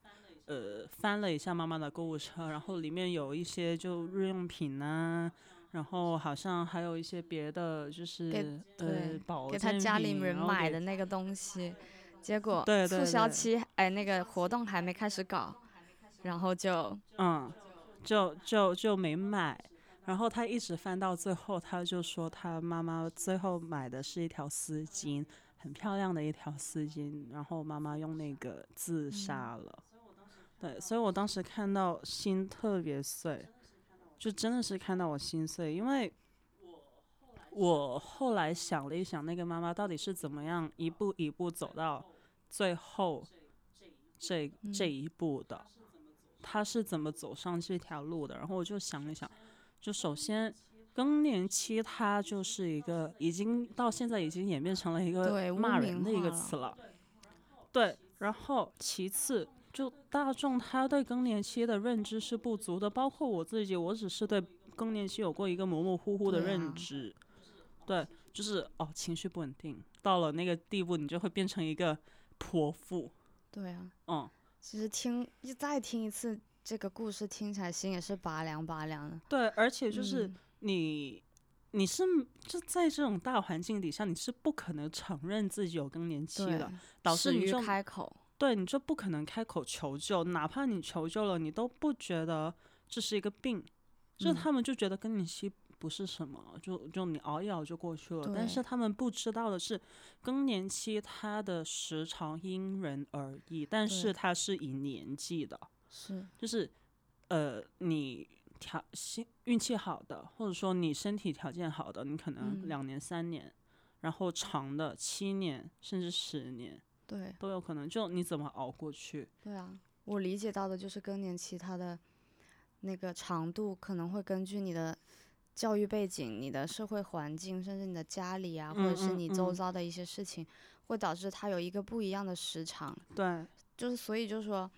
呃，翻了一下妈妈的购物车，然后里面有一些就日用品呐、然后好像还有一些别的，就是给呃对保给他家里人买的那个东西，结果促销对期哎那个活动还没开始搞，然后就嗯，就就就没买。然后他一直翻到最后，他就说他妈妈最后买的是一条丝巾，很漂亮的一条丝巾，然后妈妈用那个自杀了。对，所以我当时看到心特别碎，就真的是看到我心碎，因为我后来想了一想，那个妈妈到底是怎么样一步一步走到最后这这一步的。她是怎么走上这条路的？然后我就想了想，就首先更年期，它就是一个已经到现在已经演变成了一个污骂人的一个词了。对，然后其次，就大众他对更年期的认知是不足的，包括我自己，我只是对更年期有过一个模模糊糊的认知。对，就是哦，情绪不稳定，到了那个地步，你就会变成一个泼妇。对啊，嗯，其实听一再听一次这个故事，听起来心也是拔凉拔凉的。对，而且就是你，你是就在这种大环境底下，你是不可能承认自己有更年期的，导致你就开口。对，你就不可能开口求救，哪怕你求救了，你都不觉得这是一个病，就他们就觉得更年期。不是什么，就就你熬一熬就过去了。但是他们不知道的是，更年期它的时长因人而异，但是它是以年纪的，是就是，呃，你条心运气好的，或者说你身体条件好的，你可能两年三年，然后长的七年甚至十年，对，都有可能。就你怎么熬过去？对啊，我理解到的就是更年期它的那个长度可能会根据你的。教育背景、你的社会环境，甚至你的家里啊，或者是你周遭的一些事情，会导致他有一个不一样的时长。对，就是所以就是说，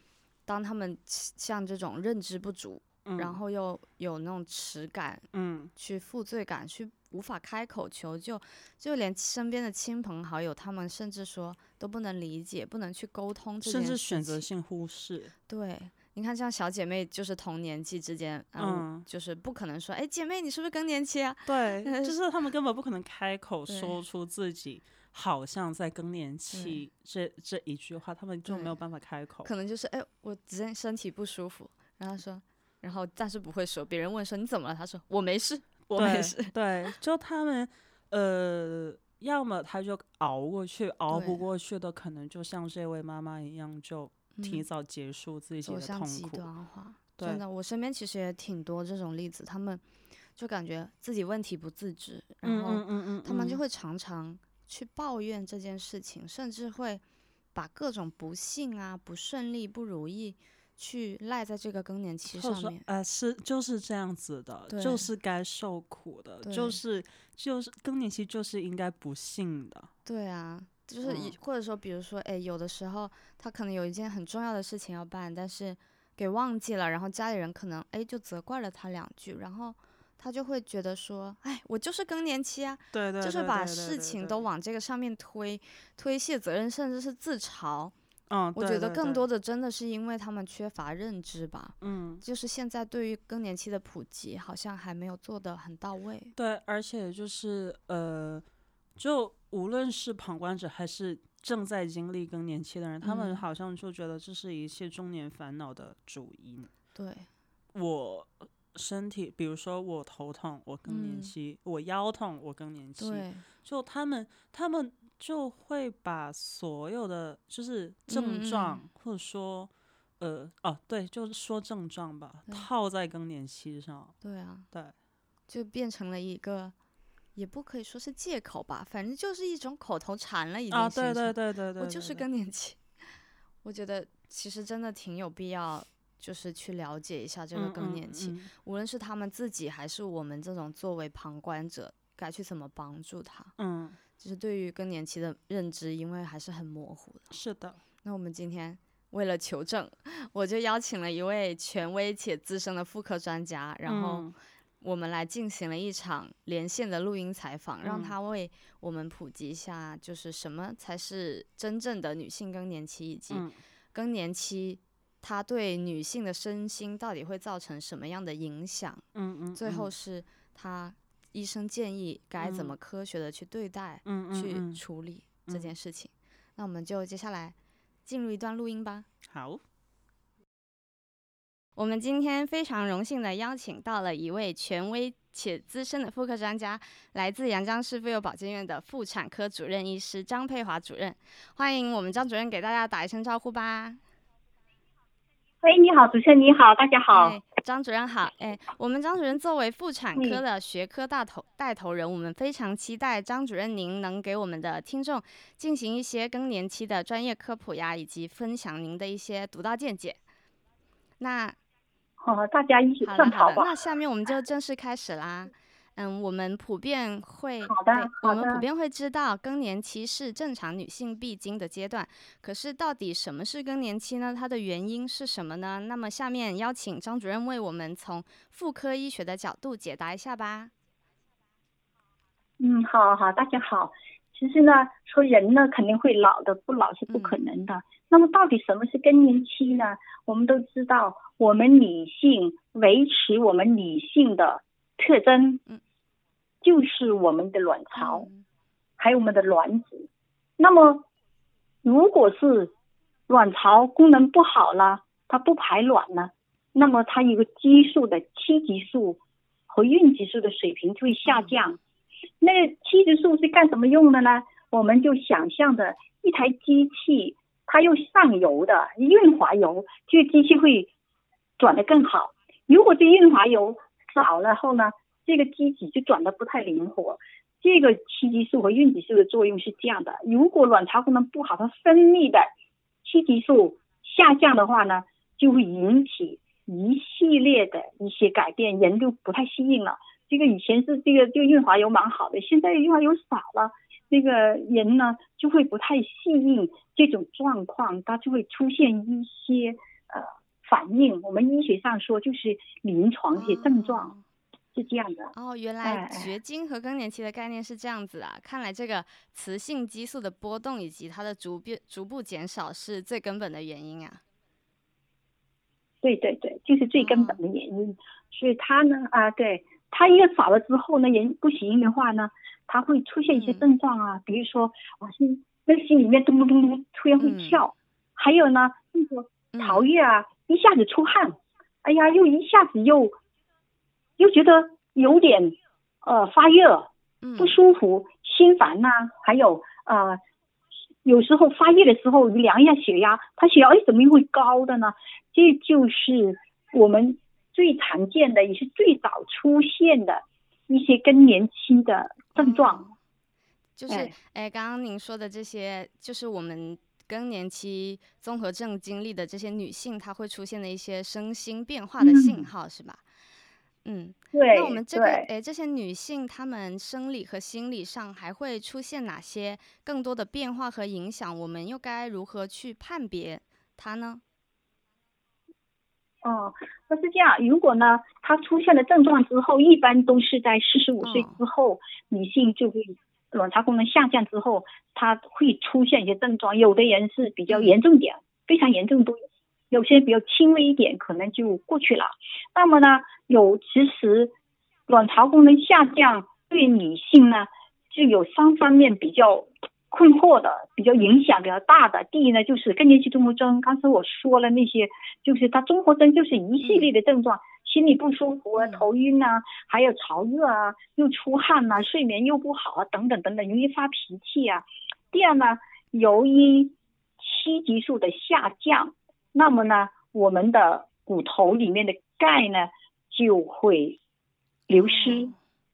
当他们像这种认知不足，然后又有那种耻感，嗯，去负罪感，去无法开口求救，就连身边的亲朋好友，他们甚至说都不能理解，不能去沟通，甚至选择性忽视。对。你看，像小姐妹就是同年纪之间，嗯，就是不可能说，哎，姐妹，你是不是更年期啊？对，就是他们根本不可能开口说出自己好像在更年期这这一句话，他们就没有办法开口。可能就是，哎，我只是身体不舒服，然后说，然后但是不会说，别人问说你怎么了，他说我没事，我没事。对，就他们，呃，要么他就熬过去，熬不过去的，可能就像这位妈妈一样就。提早结束自己的痛苦，极端化。真的，我身边其实也挺多这种例子，他们就感觉自己问题不自知，然后他们就会常常去抱怨这件事情，甚至会把各种不幸啊、不顺利、不如意去赖在这个更年期上面。呃，是就是这样子的，就是该受苦的，就是就是更年期就是应该不幸的。对啊。就是一或者说，比如说，哎，有的时候他可能有一件很重要的事情要办，但是给忘记了，然后家里人可能哎就责怪了他两句，然后他就会觉得说，哎，我就是更年期啊，对对，就是把事情都往这个上面推，推卸责任，甚至是自嘲。嗯，我觉得更多的真的是因为他们缺乏认知吧。嗯，就是现在对于更年期的普及，好像还没有做得很到位。对，而且就是呃。就无论是旁观者还是正在经历更年期的人，他们好像就觉得这是一切中年烦恼的主因。对，我身体，比如说我头痛，我更年期；我腰痛，我更年期。就他们，他们就会把所有的就是症状，或者说，呃，哦，对，就是说症状吧，套在更年期上。对啊，对，就变成了一个。也不可以说是借口吧，反正就是一种口头禅了，已经。啊，对对对对对。我就是更年期，我觉得其实真的挺有必要，就是去了解一下这个更年期，无论是他们自己还是我们这种作为旁观者，该去怎么帮助他。嗯。就是对于更年期的认知，因为还是很模糊的。是的。那我们今天为了求证，我就邀请了一位权威且资深的妇科专家，然后。我们来进行了一场连线的录音采访，让他为我们普及一下，就是什么才是真正的女性更年期，以及更年期它对女性的身心到底会造成什么样的影响。嗯嗯。最后是他医生建议该怎么科学的去对待、去处理这件事情。那我们就接下来进入一段录音吧。好。我们今天非常荣幸的邀请到了一位权威且资深的妇科专家，来自阳江市妇幼保健院的妇产科主任医师张佩华主任。欢迎我们张主任给大家打一声招呼吧。喂，你好，主持人你好，大家好。张主任好。哎，我们张主任作为妇产科的学科大头带头人，我们非常期待张主任您能给我们的听众进行一些更年期的专业科普呀，以及分享您的一些独到见解。那。好，大家一起好的，好的。那下面我们就正式开始啦。嗯，我们普遍会，好的，我们普遍会知道更年期是正常女性必经的阶段。可是，到底什么是更年期呢？它的原因是什么呢？那么，下面邀请张主任为我们从妇科医学的角度解答一下吧。嗯，好好，大家好。其实呢，说人呢肯定会老的，不老是不可能的。那么，到底什么是更年期呢？我们都知道，我们女性维持我们女性的特征，就是我们的卵巢，还有我们的卵子。那么，如果是卵巢功能不好了，它不排卵了，那么它有个激素的雌激素和孕激素的水平就会下降。那雌激素是干什么用的呢？我们就想象着一台机器，它用上游的润滑油，这个机器会转得更好。如果这润滑油少了后呢，这个机体就转得不太灵活。这个雌激素和孕激素的作用是这样的：如果卵巢功能不好，它分泌的雌激素下降的话呢，就会引起一系列的一些改变，人就不太适应了。这个以前是这个这个润滑油蛮好的，现在润滑油少了，那个人呢就会不太适应这种状况，他就会出现一些呃反应。我们医学上说就是临床一些症状是这样的。哦，原来绝经和更年期的概念是这样子啊！看来这个雌性激素的波动以及它的逐变逐步减少是最根本的原因啊。对对对，就是最根本的原因。所以它呢啊对。它一个少了之后呢，人不行的话呢，他会出现一些症状啊，比如说我心那心里面咚咚咚咚突然会跳，还有呢那个潮热啊，一下子出汗，哎呀，又一下子又又觉得有点呃发热，不舒服，心烦呐，还有呃有时候发热的时候量一下血压，他血压为什么会高的呢？这就是我们。最常见的也是最早出现的一些更年期的症状，就是哎，刚刚您说的这些，就是我们更年期综合症经历的这些女性，她会出现的一些身心变化的信号，是吧？嗯，对。那我们这个哎，这些女性她们生理和心理上还会出现哪些更多的变化和影响？我们又该如何去判别它呢？哦，那是这样。如果呢，它出现了症状之后，一般都是在四十五岁之后，女性就会卵巢功能下降之后，它会出现一些症状。有的人是比较严重点，非常严重都有；有些比较轻微一点，可能就过去了。那么呢，有其实卵巢功能下降对女性呢，就有三方面比较。困惑的比较影响比较大的，第一呢就是更年期综合征。刚才我说了那些，就是它综合征就是一系列的症状，心里不舒服啊，头晕啊，还有潮热啊，又出汗呐，睡眠又不好啊，等等等等，容易发脾气啊。第二呢，由于雌激素的下降，那么呢，我们的骨头里面的钙呢就会流失，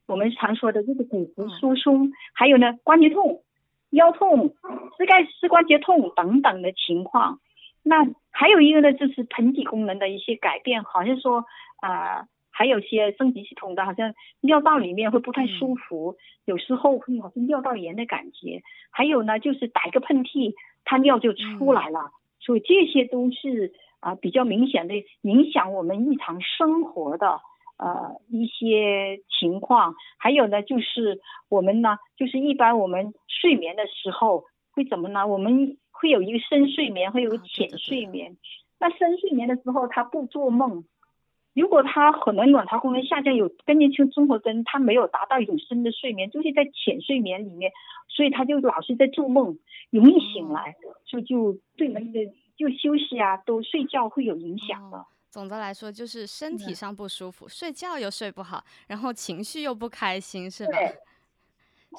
我们常说的这个骨质疏松，还有呢关节痛。腰痛、膝盖、膝关节痛等等的情况，那还有一个呢，就是盆底功能的一些改变，好像说啊，还有些生殖系统的，好像尿道里面会不太舒服，有时候会好像尿道炎的感觉，还有呢，就是打一个喷嚏，它尿就出来了，所以这些都是啊比较明显的影响我们日常生活的。呃，一些情况，还有呢，就是我们呢，就是一般我们睡眠的时候会怎么呢？我们会有一个深睡眠，会有个浅睡眠。那深睡眠的时候，他不做梦。如果他可能卵巢功能下降，有更年期综合征，他没有达到一种深的睡眠，就是在浅睡眠里面，所以他就老是在做梦，容易醒来，所以就对那个就休息啊，都睡觉会有影响的。总的来说，就是身体上不舒服，睡觉又睡不好，然后情绪又不开心，是吧？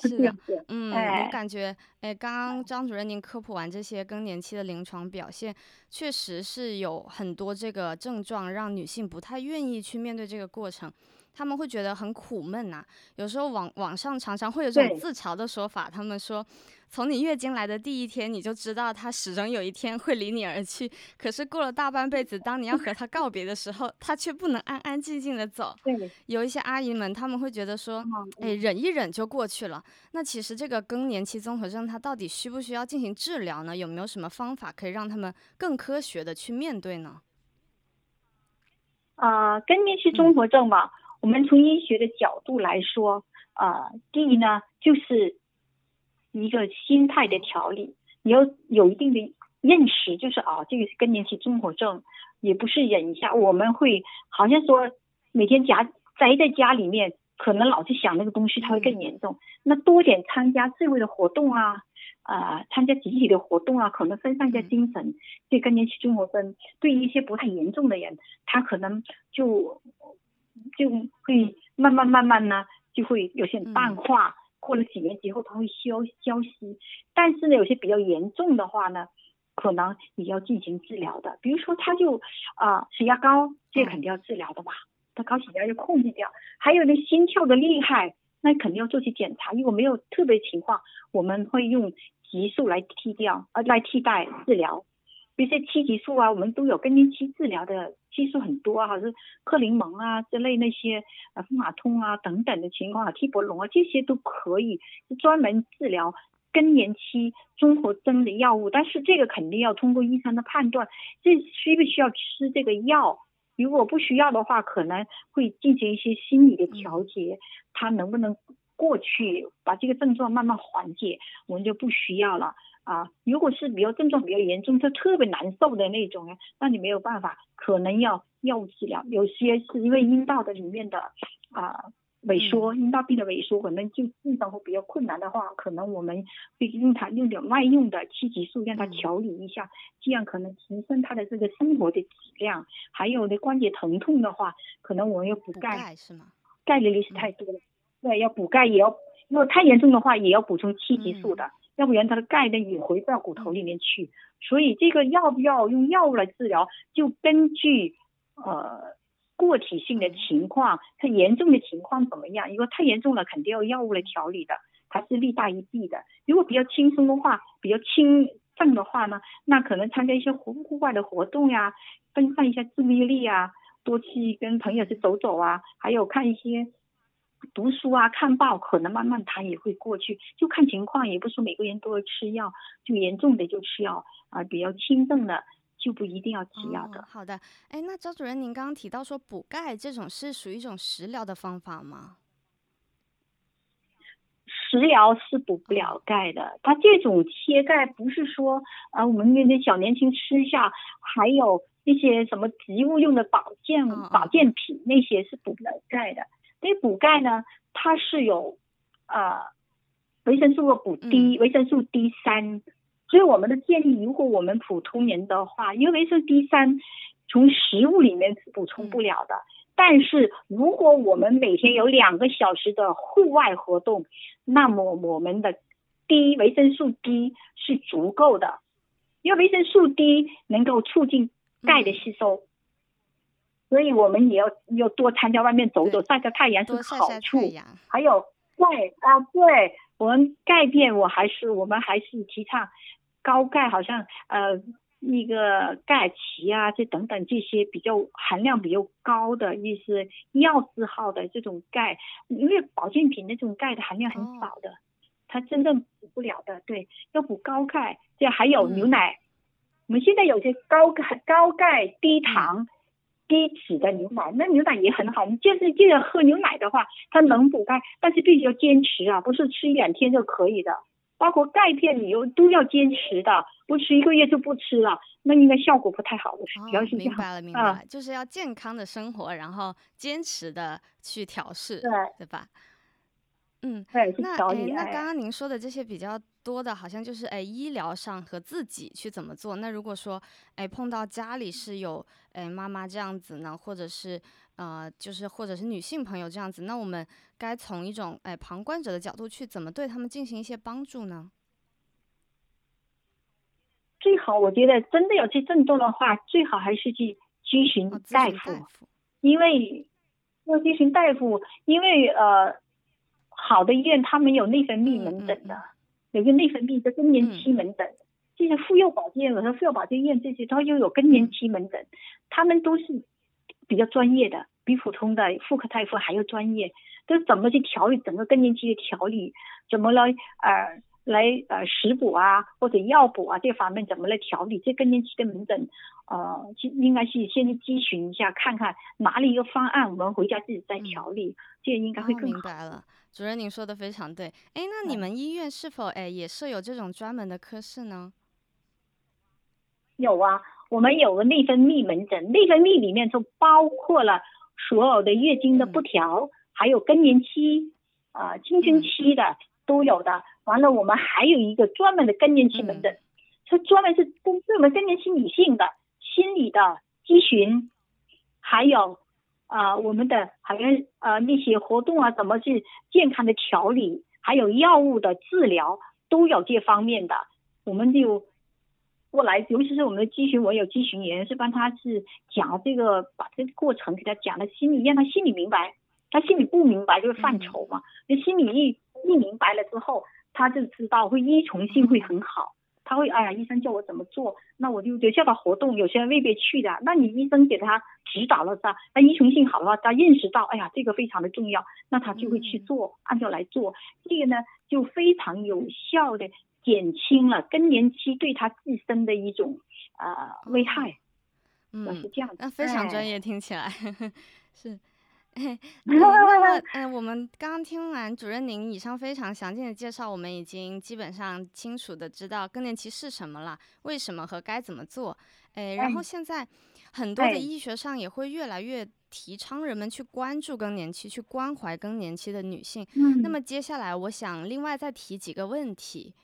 是的，嗯，我感觉，哎，刚刚张主任您科普完这些更年期的临床表现，确实是有很多这个症状让女性不太愿意去面对这个过程。他们会觉得很苦闷呐。有时候网网上常常会有这种自嘲的说法，他们说。从你月经来的第一天，你就知道他始终有一天会离你而去。可是过了大半辈子，当你要和他告别的时候，他却不能安安静静的走。有一些阿姨们，他们会觉得说，哎，忍一忍就过去了。那其实这个更年期综合症，它到底需不需要进行治疗呢？有没有什么方法可以让他们更科学的去面对呢？啊，更年期综合症嘛，我们从医学的角度来说，啊，第一呢，就是。一个心态的调理，你要有一定的认识，就是啊，这个是更年期综合症，也不是忍一下。我们会好像说每天夹宅在家里面，可能老是想那个东西，它会更严重。那多点参加社会的活动啊，啊，参加集体的活动啊，可能分散一下精神。对更年期综合症，对于一些不太严重的人，他可能就就会慢慢慢慢呢，就会有些淡化。过了几年之后，它会消消失。但是呢，有些比较严重的话呢，可能也要进行治疗的。比如说，他就啊血压高，这肯定要治疗的吧？他高血压要控制掉。还有那心跳的厉害，那肯定要做些检查。如果没有特别情况，我们会用激素来替掉，呃，来替代治疗。比如说七激素啊，我们都有更年期治疗的激素很多啊，还是克林蒙啊之类那些啊，风马通啊等等的情况啊，替勃龙啊这些都可以专门治疗更年期综合征的药物。但是这个肯定要通过医生的判断，这需不需要吃这个药？如果不需要的话，可能会进行一些心理的调节，它能不能过去把这个症状慢慢缓解，我们就不需要了。啊，如果是比较症状比较严重，就特别难受的那种呢，那你没有办法，可能要药物治疗。有些是因为阴道的里面的啊萎缩，阴道壁的萎缩，可能就治疗会比较困难的话，可能我们会用它用点外用的七激素让它调理一下，这样可能提升他的这个生活的质量。还有的关节疼痛的话，可能我们要补钙，是吗？钙的流失太多了，对，要补钙也要，如果太严重的话，也要补充七激素的。要不然它的钙呢也回不到骨头里面去，所以这个要不要用药物来治疗，就根据呃个体性的情况，它严重的情况怎么样？如果太严重了，肯定要药物来调理的，它是利大于弊的。如果比较轻松的话，比较轻症的话呢，那可能参加一些户户外的活动呀，分散一下注意力啊，多去跟朋友去走走啊，还有看一些。读书啊，看报，可能慢慢它也会过去，就看情况，也不是每个人都要吃药，就严重的就吃药啊，比较轻症的就不一定要吃药的。好的，哎，那周主任，您刚刚提到说补钙这种是属于一种食疗的方法吗？食疗是补不了钙的，它这种切钙不是说啊，我们那些小年轻吃下，还有一些什么植物用的保健保健品，那些是补不了钙的。因为补钙呢，它是有呃维生素的补 D，维生素 D 三，所以我们的建议，如果我们普通人的话，因为维生素 D 三从食物里面是补充不了的，但是如果我们每天有两个小时的户外活动，那么我们的 D 维生素 D 是足够的，因为维生素 D 能够促进钙的吸收。所以我们也要要多参加外面走走，晒晒太阳是好处。还有钙啊，对我们钙片，我还是我们还是提倡高钙，好像呃那个钙奇啊，这等等这些比较含量比较高的，一些药字号的这种钙，因为保健品那种钙的含量很少的，它真正补不了的。对，要补高钙，这还有牛奶。我们现在有些高钙、高钙低糖。低脂的牛奶，那牛奶也很好。你就是记得喝牛奶的话，它能补钙，但是必须要坚持啊，不是吃一两天就可以的。包括钙片，你又都要坚持的，不吃一个月就不吃了，那应该效果不太好的。主要是明白了，明白了，就是要健康的生活，然后坚持的去调试，对对吧？嗯，对，那哎，那刚刚您说的这些比较多的，好像就是哎，医疗上和自己去怎么做。那如果说哎碰到家里是有哎妈妈这样子呢，或者是呃，就是或者是女性朋友这样子，那我们该从一种哎旁观者的角度去怎么对他们进行一些帮助呢？最好，我觉得真的有些症状的话，最好还是去咨询大夫，因为。要咨询大夫，因为呃，好的医院他们有内分泌门诊的，有个内分泌的更年期门诊，这些妇幼保健和妇幼保健院这些，它又有更年期门诊，他们都是比较专业的，比普通的妇科大夫还要专业，都怎么去调理整个更年期的调理，怎么来呃来呃食补啊或者药补啊这方面怎么来调理，这更年期的门诊。呃，应该是先去咨询一下，看看哪里有方案，我们回家自己再调理，这样应该会更好。明白了，主任您说的非常对。哎，那你们医院是否哎也设有这种专门的科室呢？有啊，我们有个内分泌门诊，内分泌里面就包括了所有的月经的不调，还有更年期啊青春期的都有的。完了，我们还有一个专门的更年期门诊，它专门是针对我们更年期女性的。心理的咨询，还有啊，我们的好像呃那些活动啊，怎么去健康的调理，还有药物的治疗，都有这方面的。我们就过来，尤其是我们的咨询，我有咨询员是帮他是讲这个，把这个过程给他讲的心里，让他心里明白。他心里不明白就是犯愁嘛，那心里一一明白了之后，他就知道会依从性会很好。他会哎呀，医生叫我怎么做，那我就就叫他活动。有些人未必去的，那你医生给他指导了他，他依从性好的话，他认识到哎呀，这个非常的重要，那他就会去做，按照来做。这个呢，就非常有效的减轻了更年期对他自身的一种呃危害。嗯，是这样的，那非常专业，听起来 是。那嗯，我们刚刚听完主任您以上非常详尽的介绍，我们已经基本上清楚的知道更年期是什么了，为什么和该怎么做。哎，然后现在很多的医学上也会越来越提倡人们去关注更年期，去关怀更年期的女性。嗯。那么接下来我想另外再提几个问题。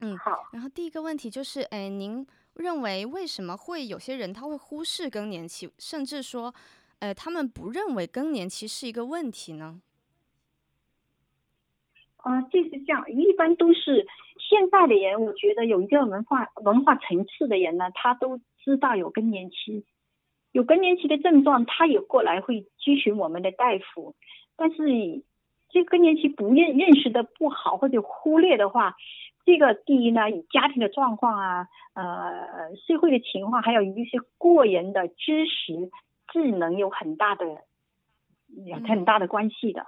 嗯，好。然后第一个问题就是，哎，您认为为什么会有些人他会忽视更年期，甚至说？呃，他们不认为更年期是一个问题呢？啊，就是这样，一般都是现在的人，我觉得有一个文化文化层次的人呢，他都知道有更年期，有更年期的症状，他也过来会咨询我们的大夫。但是这更年期不认认识的不好或者忽略的话，这个第一呢，以家庭的状况啊，呃，社会的情况，还有一些过人的知识。智能有很大的有很大的关系的。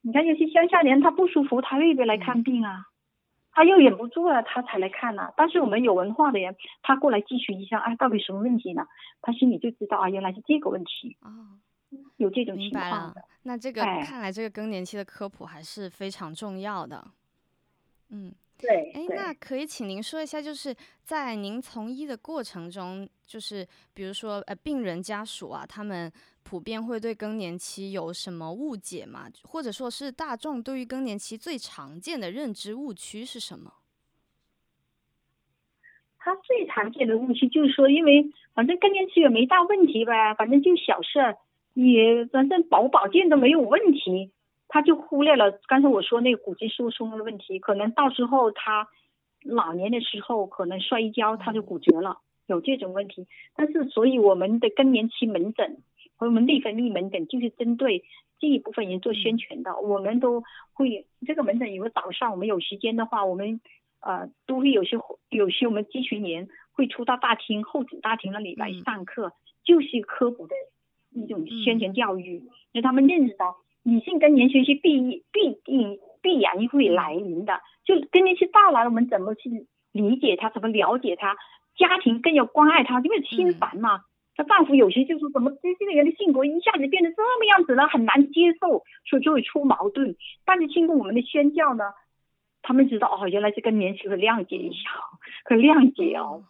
你看有些乡下人他不舒服，他未必来看病啊，他又忍不住了，他才来看呢。但是我们有文化的人，他过来咨询一下，哎，到底什么问题呢？他心里就知道啊，原来是这个问题。哦，有这种情况的。那这个看来这个更年期的科普还是非常重要的。嗯。对，哎，那可以请您说一下，就是在您从医的过程中，就是比如说呃，病人家属啊，他们普遍会对更年期有什么误解吗？或者说是大众对于更年期最常见的认知误区是什么？他最常见的误区就是说，因为反正更年期也没大问题呗，反正就小事儿，也反正保保健都没有问题。他就忽略了刚才我说那个骨质疏松的问题，可能到时候他老年的时候可能摔一跤他就骨折了，有这种问题。但是所以我们的更年期门诊和我们内分泌门诊就是针对这一部分人做宣传的。我们都会这个门诊，有个早上我们有时间的话，我们呃都会有些有些我们咨询员会出到大厅候诊大厅那里来上课，就是科普的一种宣传教育，让他们认识到。女性更年期必必定必然会来临的，就更年期到来，我们怎么去理解她，怎么了解她？家庭更要关爱她，因为心烦嘛。她丈夫有些就是怎么这这个人的性格一下子变得这么样子了，很难接受，所以就会出矛盾。但是经过我们的宣教呢，他们知道哦，原来是更年期可谅解一下，可谅解哦。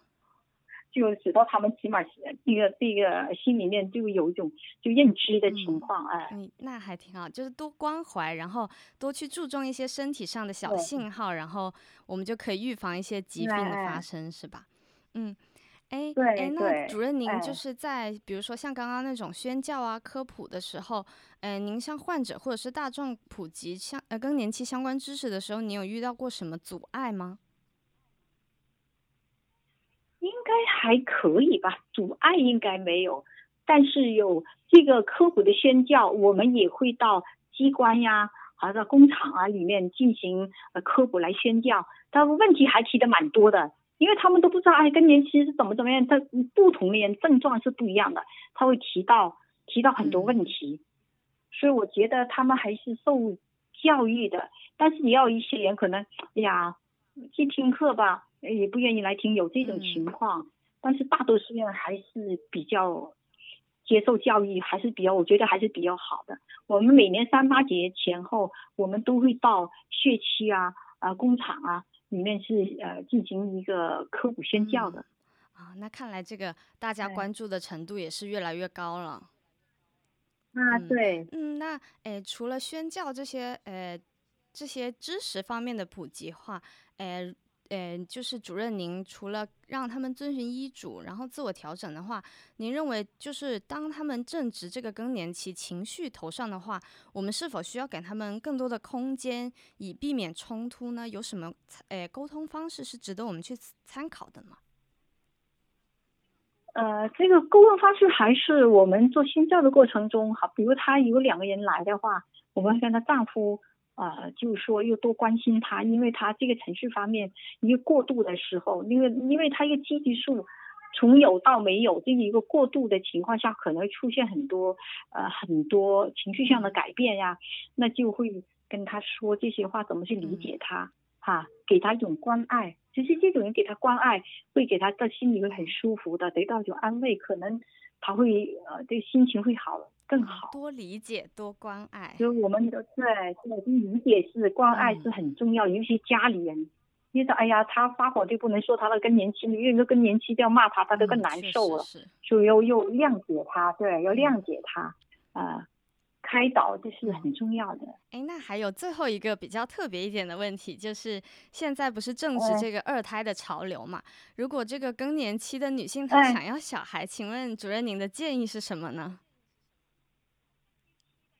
就使到他们起码是这个这个心里面就有一种就认知的情况哎，嗯，那还挺好，就是多关怀，然后多去注重一些身体上的小信号，然后我们就可以预防一些疾病的发生，是吧？嗯，哎哎，那主任您就是在比如说像刚刚那种宣教啊科普的时候，哎，您向患者或者是大众普及相呃更年期相关知识的时候，你有遇到过什么阻碍吗？应该还可以吧，阻碍应该没有。但是有这个科普的宣教，我们也会到机关呀，还到工厂啊里面进行呃科普来宣教。但问题还提的蛮多的，因为他们都不知道哎更年期是怎么怎么样，他不同的人症状是不一样的，他会提到提到很多问题，所以我觉得他们还是受教育的。但是也有一些人可能，哎呀，去听课吧，也不愿意来听，有这种情况。但是大多数人还是比较接受教育，还是比较，我觉得还是比较好的。我们每年三八节前后，我们都会到血区啊、啊工厂啊里面去呃进行一个科普宣教的。啊，那看来这个大家关注的程度也是越来越高了。啊，对。嗯，那诶，除了宣教这些，呃。这些知识方面的普及化，呃，呃，就是主任，您除了让他们遵循医嘱，然后自我调整的话，您认为就是当他们正值这个更年期，情绪头上的话，我们是否需要给他们更多的空间，以避免冲突呢？有什么呃沟通方式是值得我们去参考的吗？呃，这个沟通方式还是我们做宣教的过程中，好，比如他有两个人来的话，我们跟他丈夫。啊，就是说又多关心他，因为他这个程序方面一个过渡的时候，因为因为他一个积极数从有到没有这一个过渡的情况下，可能会出现很多呃很多情绪上的改变呀，那就会跟他说这些话，怎么去理解他哈，给他一种关爱，其实这种人给他关爱，会给他的心里会很舒服的，得到一种安慰，可能他会呃这个心情会好。更好，多理解，多关爱。就我们的对，对，理解是关爱是很重要，尤其家里人。因为哎呀，他发火就不能说他的更年期，因为那更年期就要骂他，他都更难受了。所以要又谅解他，对，要谅解他，啊，开导这是很重要的。哎，那还有最后一个比较特别一点的问题，就是现在不是正值这个二胎的潮流嘛？如果这个更年期的女性她想要小孩，请问主任您的建议是什么呢？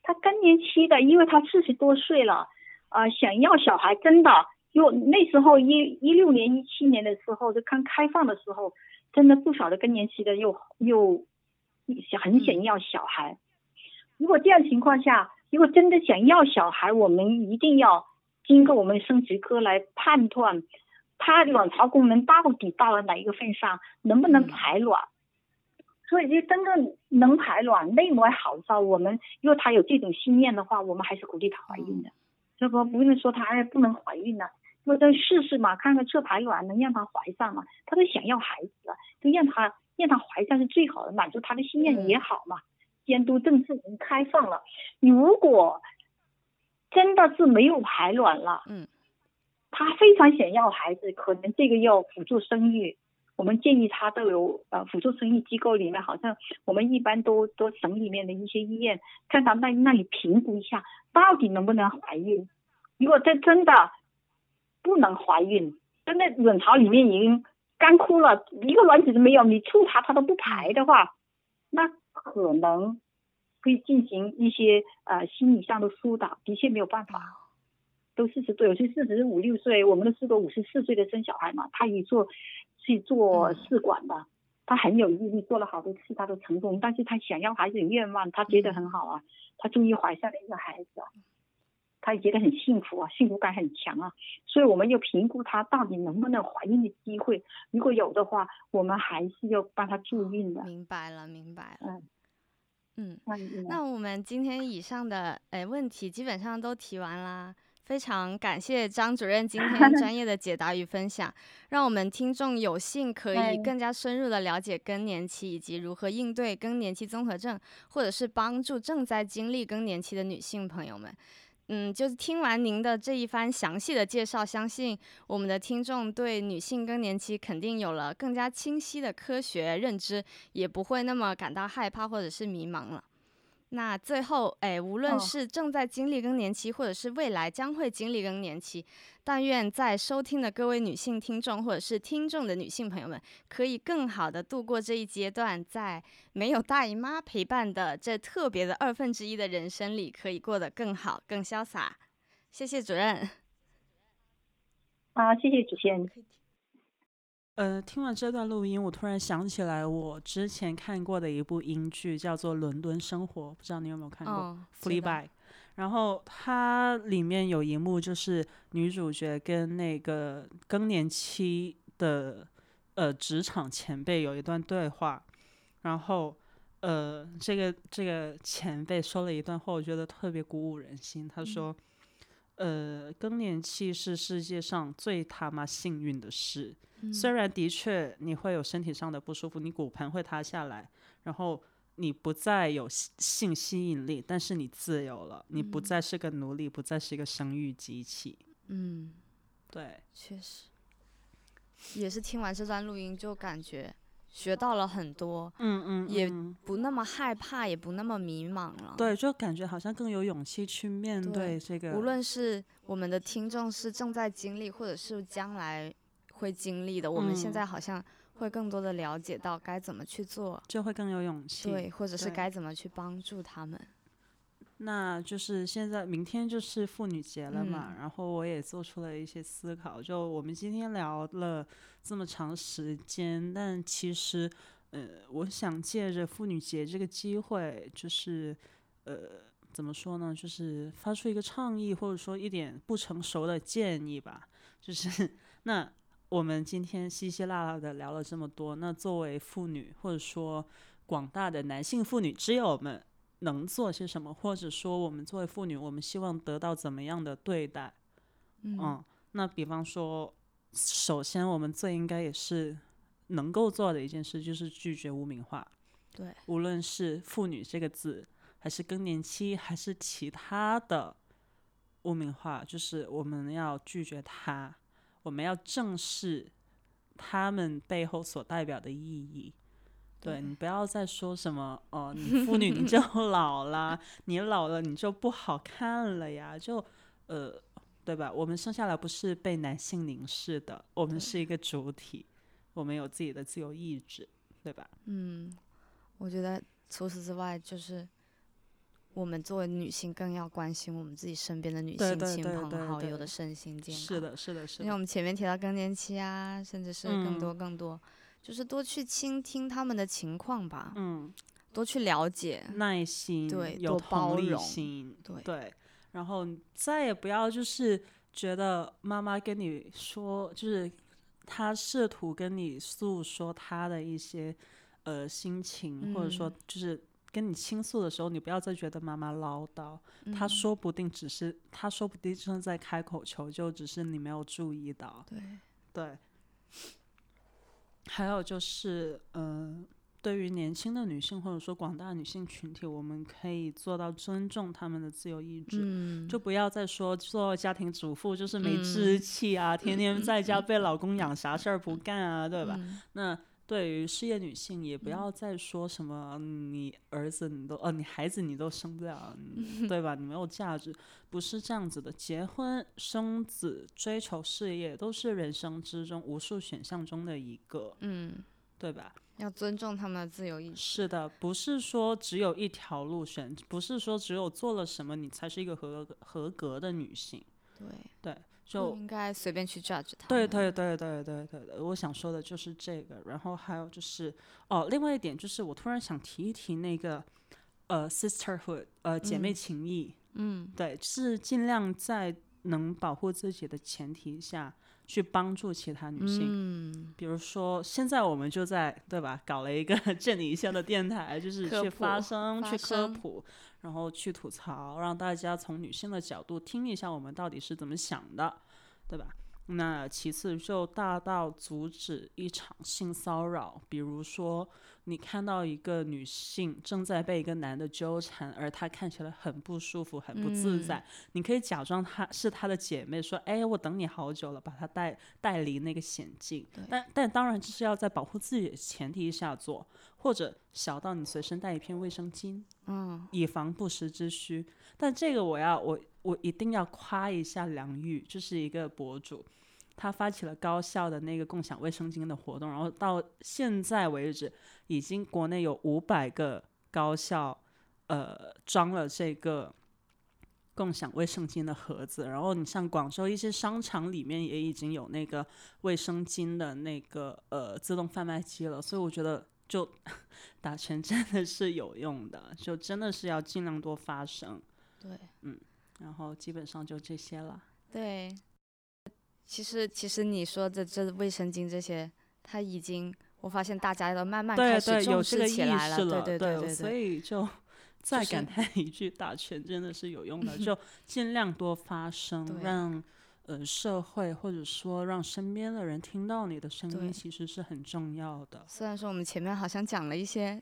他更年期的，因为他四十多岁了，啊，想要小孩真的，又那时候一一六年、一七年的时候，就刚开放的时候，真的不少的更年期的又又想很想要小孩。如果这样情况下，如果真的想要小孩，我们一定要经过我们生殖科来判断，他卵巢功能到底到了哪一个份上，能不能排卵。所以，就真正能排卵、内膜好的时候，我们如果她有这种心念的话，我们还是鼓励她怀孕的。这不不用说她哎不能怀孕了，就再试试嘛，看看测排卵能让她怀上嘛。她都想要孩子了，就让她让她怀上是最好的，满足她的心愿也好嘛。监督政策已经开放了，你如果真的是没有排卵了，嗯，她非常想要孩子，可能这个要辅助生育。我们建议他都有呃辅助生育机构里面，好像我们一般都都省里面的一些医院，看他那那里评估一下，到底能不能怀孕。如果这真的不能怀孕，真的卵巢里面已经干枯了，一个卵子都没有，你促它它都不排的话，那可能会进行一些呃心理上的疏导，的确没有办法。都四十多，有些四十五六岁，我们都试过五十四岁的生小孩嘛，他一做。去做试管的，他很有毅力，做了好多次，他都成功。但是他想要孩子的愿望，他觉得很好啊，他终于怀下了一个孩子，他也觉得很幸福啊，幸福感很强啊。所以我们要评估他到底能不能怀孕的机会，如果有的话，我们还是要帮他助孕的。明白了，明白了。嗯嗯，那我们今天以上的诶问题基本上都提完啦。非常感谢张主任今天 专业的解答与分享，让我们听众有幸可以更加深入的了解更年期以及如何应对更年期综合症，或者是帮助正在经历更年期的女性朋友们。嗯，就是听完您的这一番详细的介绍，相信我们的听众对女性更年期肯定有了更加清晰的科学认知，也不会那么感到害怕或者是迷茫了。那最后，哎，无论是正在经历更年期，或者是未来将会经历更年期，但愿在收听的各位女性听众，或者是听众的女性朋友们，可以更好的度过这一阶段，在没有大姨妈陪伴的这特别的二分之一的人生里，可以过得更好、更潇洒。谢谢主任。啊，谢谢主持人。呃，听完这段录音，我突然想起来我之前看过的一部英剧，叫做《伦敦生活》，不知道你有没有看过嗯，《知道 Fleabag》。然后它里面有一幕，就是女主角跟那个更年期的呃职场前辈有一段对话，然后呃这个这个前辈说了一段话，我觉得特别鼓舞人心。他说。呃，更年期是世界上最他妈幸运的事。虽然的确你会有身体上的不舒服，你骨盆会塌下来，然后你不再有性性吸引力，但是你自由了，你不再是个奴隶，不再是一个生育机器。嗯，对，确实，也是听完这段录音就感觉学到了很多，嗯嗯，也嗯不那么害怕，也不那么迷茫了。，对，就感觉好像更有勇气去面对对这个。无论是我们的听众是正在经历，或者是将来会经历的，我们现嗯在好像会更多的了解到该怎么去做，就会更有勇气。对，或者是该怎么去帮助他们。那就是现在，明天就是妇女节了嘛，嗯然后我也做出了一些思考。就我们今天聊了这么长时间，但其实，呃，我想借着妇女节这个机会，就是，呃，怎么说呢？就是发出一个倡议，或者说一点不成熟的建议吧。就是那我们今天稀稀拉拉的聊了这么多，那作为妇女，或者说广大的男性妇女之友们。能做些什么，或者说我们作为妇女，我们希望得到怎么样的对待？嗯那比方说，首先我们最应该也是能够做的一件事，就是拒绝污名化。对，无论是妇女这个字，还是更年期，还是其他的污名化，就是我们要拒绝它，我们要正视他们背后所代表的意义。对对你不要再说什么哦，你妇女你就 老了，你老了你就不好看了呀，就呃，对吧？我们生下来不是被男性凝视的，我们是一个主体，我们有自己的自由意志，对吧？嗯，我觉得除此之外，就是我们作为女性更要关心我们自己身边的女性亲朋好友对的身心健康。是，的，是的，是的因为我。们前面提到更年期啊，甚至是更嗯多更多，就是多去倾听他们的情况吧，嗯，多去了解。耐心，对有多包同理容心，对。对，然后再也不要就是觉得妈妈跟你说，就是她试图跟你诉说她的一些呃心情，或者说嗯。就是跟你倾诉的时候，你不要再觉得妈妈唠叨，她嗯。说不定只是她说不定正在开口求救，只是你没有注意到。对，对，还有就是，嗯、对于年轻的女性或者说广大女性群体，我们可以做到尊重她们的自由意志，嗯，就不要再说做家庭主妇就是没志嗯气啊，天天在家被老公养，啥事儿不干啊，对吧？嗯。那对于事业女性，也不要再说什么你儿子你都呃，你孩子你都生不了，对吧？你没有价值，不是这样子的。结婚、生子、追求事业，都是人生之中无数选项中的一个，嗯，对吧？要尊重他们的自由意志。是的，不是说只有一条路选，不是说只有做了什么你才是一个合格合格的女性，对，就应该随便去 judge 他对对对对对对对，我想说的就是这个。然后还有就是，哦，另外一点就是，我突然想提一提那个，呃，sisterhood，呃，姐妹嗯情谊，嗯对，是尽量在能保护自己的前提下去帮助其他女性。嗯，比如说，现在我们就在对吧，搞了一个 震你一下的电台，就是去发声、发去科普，然后去吐槽，让大家从女性的角度听一下我们到底是怎么想的，对吧？那其次就大到阻止一场性骚扰，比如说你看到一个女性正在被一个男的纠缠，而她看起来很不舒服、很不自在，你可以假装她是她的姐妹，说：“哎，我等你好久了，把她带带离那个险境。”但但当然这是要在保护自己的前提下做，或者小到你随身带一片卫生巾，嗯，以防不时之需。但这个我要我我一定要夸一下梁玉，就是一个博主，他发起了高校的那个共享卫生巾的活动，然后到现在为止，已经国内有五百个高校呃装了这个共享卫生巾的盒子。然后你像广州一些商场里面也已经有那个卫生巾的那个呃自动贩卖机了，所以我觉得就 打拳真的是有用的，就真的是要尽量多发声。对，嗯，然后基本上就这些了。对，其实其实你说的这卫生巾这些，它已经我发现大家都慢慢开始重视起来了，对对对对，所以就 再感叹一句，打拳真的是有用的，就尽量多发声，让呃社会或者说让身边的人听到你的声音，其实是很重要的。虽然说我们前面好像讲了一些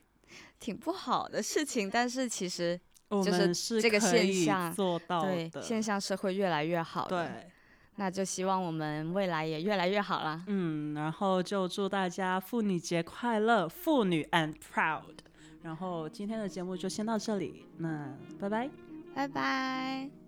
挺不好的事情，但是其实。就是这个现象做到对现象是会越来越好的，那就希望我们未来也越来越好了。嗯，然后就祝大家妇女节快乐，妇女 and proud。然后今天的节目就先到这里，那拜拜，拜拜。